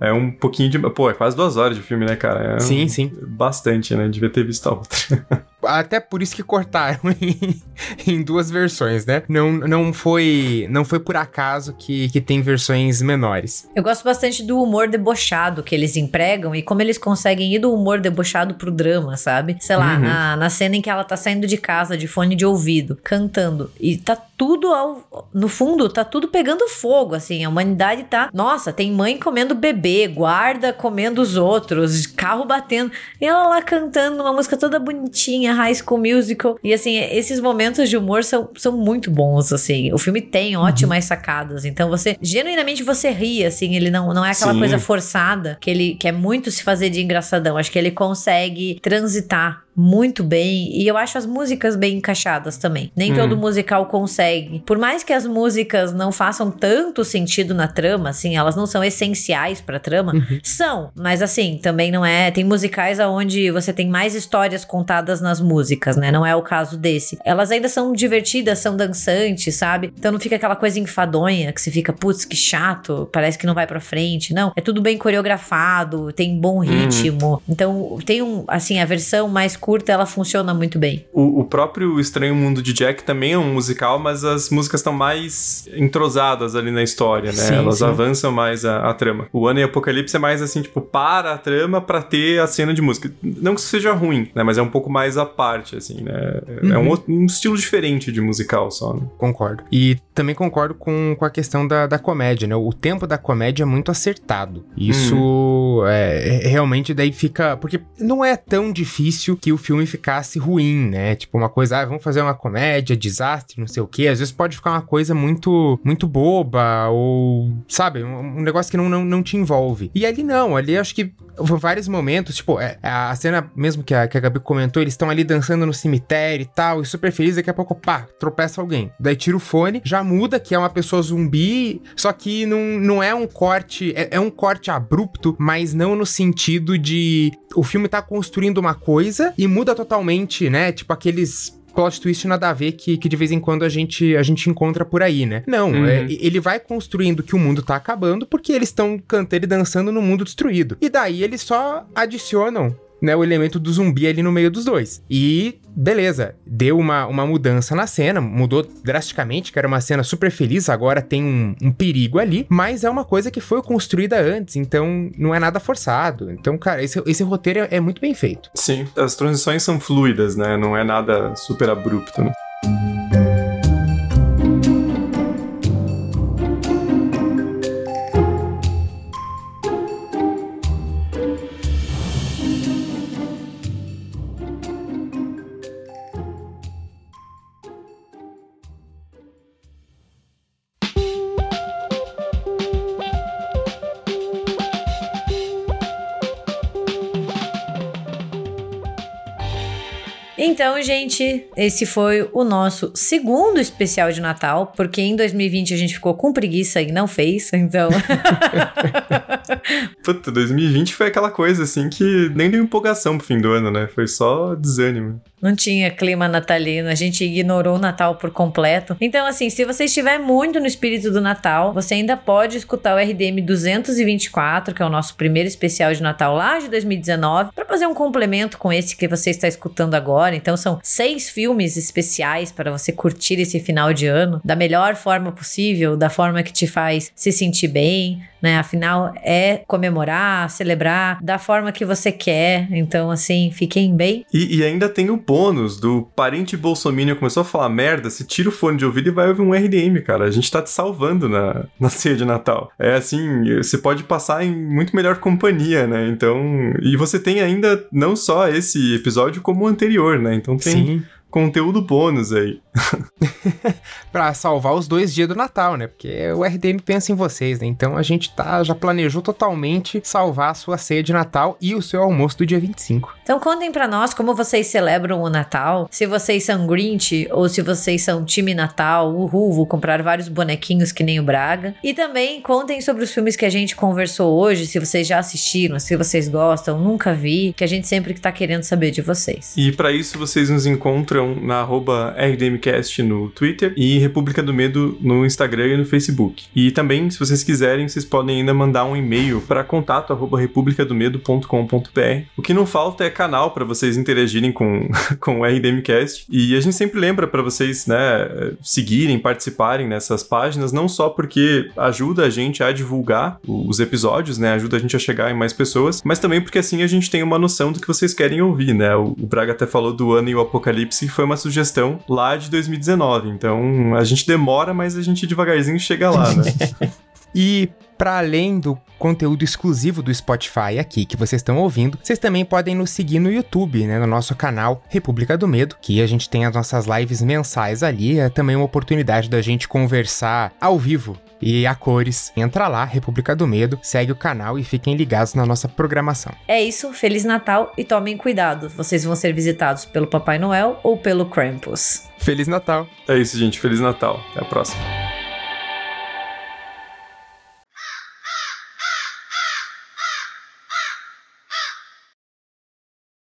é um pouquinho de. Pô, é quase duas horas de filme, né, cara? É sim, um, sim. Bastante, né? Devia ter visto a outra. Até por isso que cortaram em, em, duas versões, né? Não, não, foi, não foi por acaso que, que tem versões menores. Eu gosto bastante do humor debochado que eles empregam e como eles conseguem ir do humor debochado pro drama, sabe? Sei lá, uhum. na, na cena em que ela tá saindo de casa de fone de ouvido, cantando, e tá tudo ao. No fundo, tá tudo pegando fogo, assim. A humanidade tá. Nossa, tem mãe comendo bebê, guarda comendo os outros, carro batendo. E ela lá cantando uma música toda bonitinha High School Musical. E assim, esses momentos de humor são, são muito bons, assim. O filme tem uhum. ótimas uhum. sacadas. Então você, genuinamente, você ri, assim. Ele não, não é aquela Sim. coisa forçada que ele quer muito se fazer de engraçadão. Acho que ele consegue transitar muito bem e eu acho as músicas bem encaixadas também. Nem hum. todo musical consegue. Por mais que as músicas não façam tanto sentido na trama, assim, elas não são essenciais pra trama, uhum. são, mas assim, também não é. Tem musicais onde você tem mais histórias contadas nas músicas, né? Não é o caso desse. Elas ainda são divertidas, são dançantes, sabe? Então não fica aquela coisa enfadonha que se fica, putz, que chato, parece que não vai pra frente. Não, é tudo bem coreografado, tem bom uhum. ritmo. Uhum. Então tem um, assim, a versão mais curta, ela funciona muito bem. O, o, próprio Estranho Mundo de Jack também é um musical, mas as músicas estão mais entrosadas ali na história, né? Sim, Elas sim. avançam mais a, a, trama. O Ano e Apocalipse é mais assim, tipo, para a trama para ter a cena de música. Não que isso seja ruim, né? Mas é um pouco mais à parte, assim, né? Uhum. É um, uhum. um, estilo diferente de musical só, né? Concordo. E também concordo com, com a questão da, da comédia, né? O tempo da comédia é muito acertado. Isso uhum. é, é, realmente daí fica. Porque não é tão difícil que o o filme ficasse ruim, né? Tipo, uma coisa, ah, vamos fazer uma comédia, desastre, não sei o quê. Às vezes pode ficar uma coisa muito, muito boba, ou, sabe, um, um negócio que não, não, não te envolve. E ali não, ali acho que vários momentos, tipo, é, a cena mesmo que a, que a Gabi comentou, eles estão ali dançando no cemitério e tal, e super feliz, daqui a pouco, pá, tropeça alguém. Daí tira o fone, já muda, que é uma pessoa zumbi, só que não, não é um corte, é, é um corte abrupto, mas não no sentido de o filme tá construindo uma coisa e muda totalmente, né? Tipo aqueles plot twist nada a ver que, que de vez em quando a gente, a gente encontra por aí, né? Não, uhum. é, ele vai construindo que o mundo tá acabando porque eles estão cantando e dançando no mundo destruído. E daí eles só adicionam né, o elemento do zumbi ali no meio dos dois. E beleza, deu uma, uma mudança na cena, mudou drasticamente, que era uma cena super feliz, agora tem um, um, perigo ali, mas é uma coisa que foi construída antes, então não é nada forçado. Então, cara, esse, esse roteiro é, é muito bem feito. Sim, as transições são fluidas, né? Não é nada super abrupto, né? Então, gente, esse foi o nosso segundo especial de Natal, porque em 2020 a gente ficou com preguiça e não fez, então. Puta, 2020 foi aquela coisa assim que nem deu empolgação pro fim do ano, né? Foi só desânimo. Não tinha clima natalino, a gente ignorou o Natal por completo. Então, assim, se você estiver muito no espírito do Natal, você ainda pode escutar o RDM 224, que é o nosso primeiro especial de Natal lá de 2019, para fazer um complemento com esse que você está escutando agora história. Então são seis filmes especiais para você curtir esse final de ano da melhor forma possível, da forma que te faz se sentir bem, né? Afinal, é comemorar, celebrar da forma que você quer. Então, assim, fiquem bem. E, e ainda tem o bônus do parente bolsominion começou a falar merda, você tira o fone de ouvido e vai ouvir um RDM, cara. A gente tá te salvando na, na ceia de Natal. É assim, você pode passar em muito melhor companhia, né? Então, e você tem ainda não só esse episódio como o anterior, né? Então tem Sim conteúdo bônus aí. pra salvar os dois dias do Natal, né? Porque o RDM pensa em vocês, né? Então a gente tá, já planejou totalmente salvar a sua ceia de Natal e o seu almoço do dia 25. Então contem para nós como vocês celebram o Natal, se vocês são Grinch ou se vocês são time Natal, uhul, vou comprar vários bonequinhos que nem o Braga. E também contem sobre os filmes que a gente conversou hoje, se vocês já assistiram, se vocês gostam, nunca vi, que a gente sempre que tá querendo saber de vocês. E para isso vocês nos encontram na arroba RDMcast no Twitter e República do Medo no Instagram e no Facebook. E também, se vocês quiserem, vocês podem ainda mandar um e-mail para contato arroba. O que não falta é canal para vocês interagirem com, com o RDMcast. E a gente sempre lembra para vocês, né, seguirem, participarem nessas páginas, não só porque ajuda a gente a divulgar os episódios, né, ajuda a gente a chegar em mais pessoas, mas também porque assim a gente tem uma noção do que vocês querem ouvir, né? O Braga até falou do ano e o apocalipse, foi uma sugestão lá de 2019. Então a gente demora, mas a gente devagarzinho chega lá, né? e para além do conteúdo exclusivo do Spotify aqui que vocês estão ouvindo, vocês também podem nos seguir no YouTube, né, no nosso canal República do Medo, que a gente tem as nossas lives mensais ali, é também uma oportunidade da gente conversar ao vivo e a cores. Entra lá, República do Medo, segue o canal e fiquem ligados na nossa programação. É isso, Feliz Natal e tomem cuidado. Vocês vão ser visitados pelo Papai Noel ou pelo Krampus. Feliz Natal. É isso, gente. Feliz Natal. Até a próxima.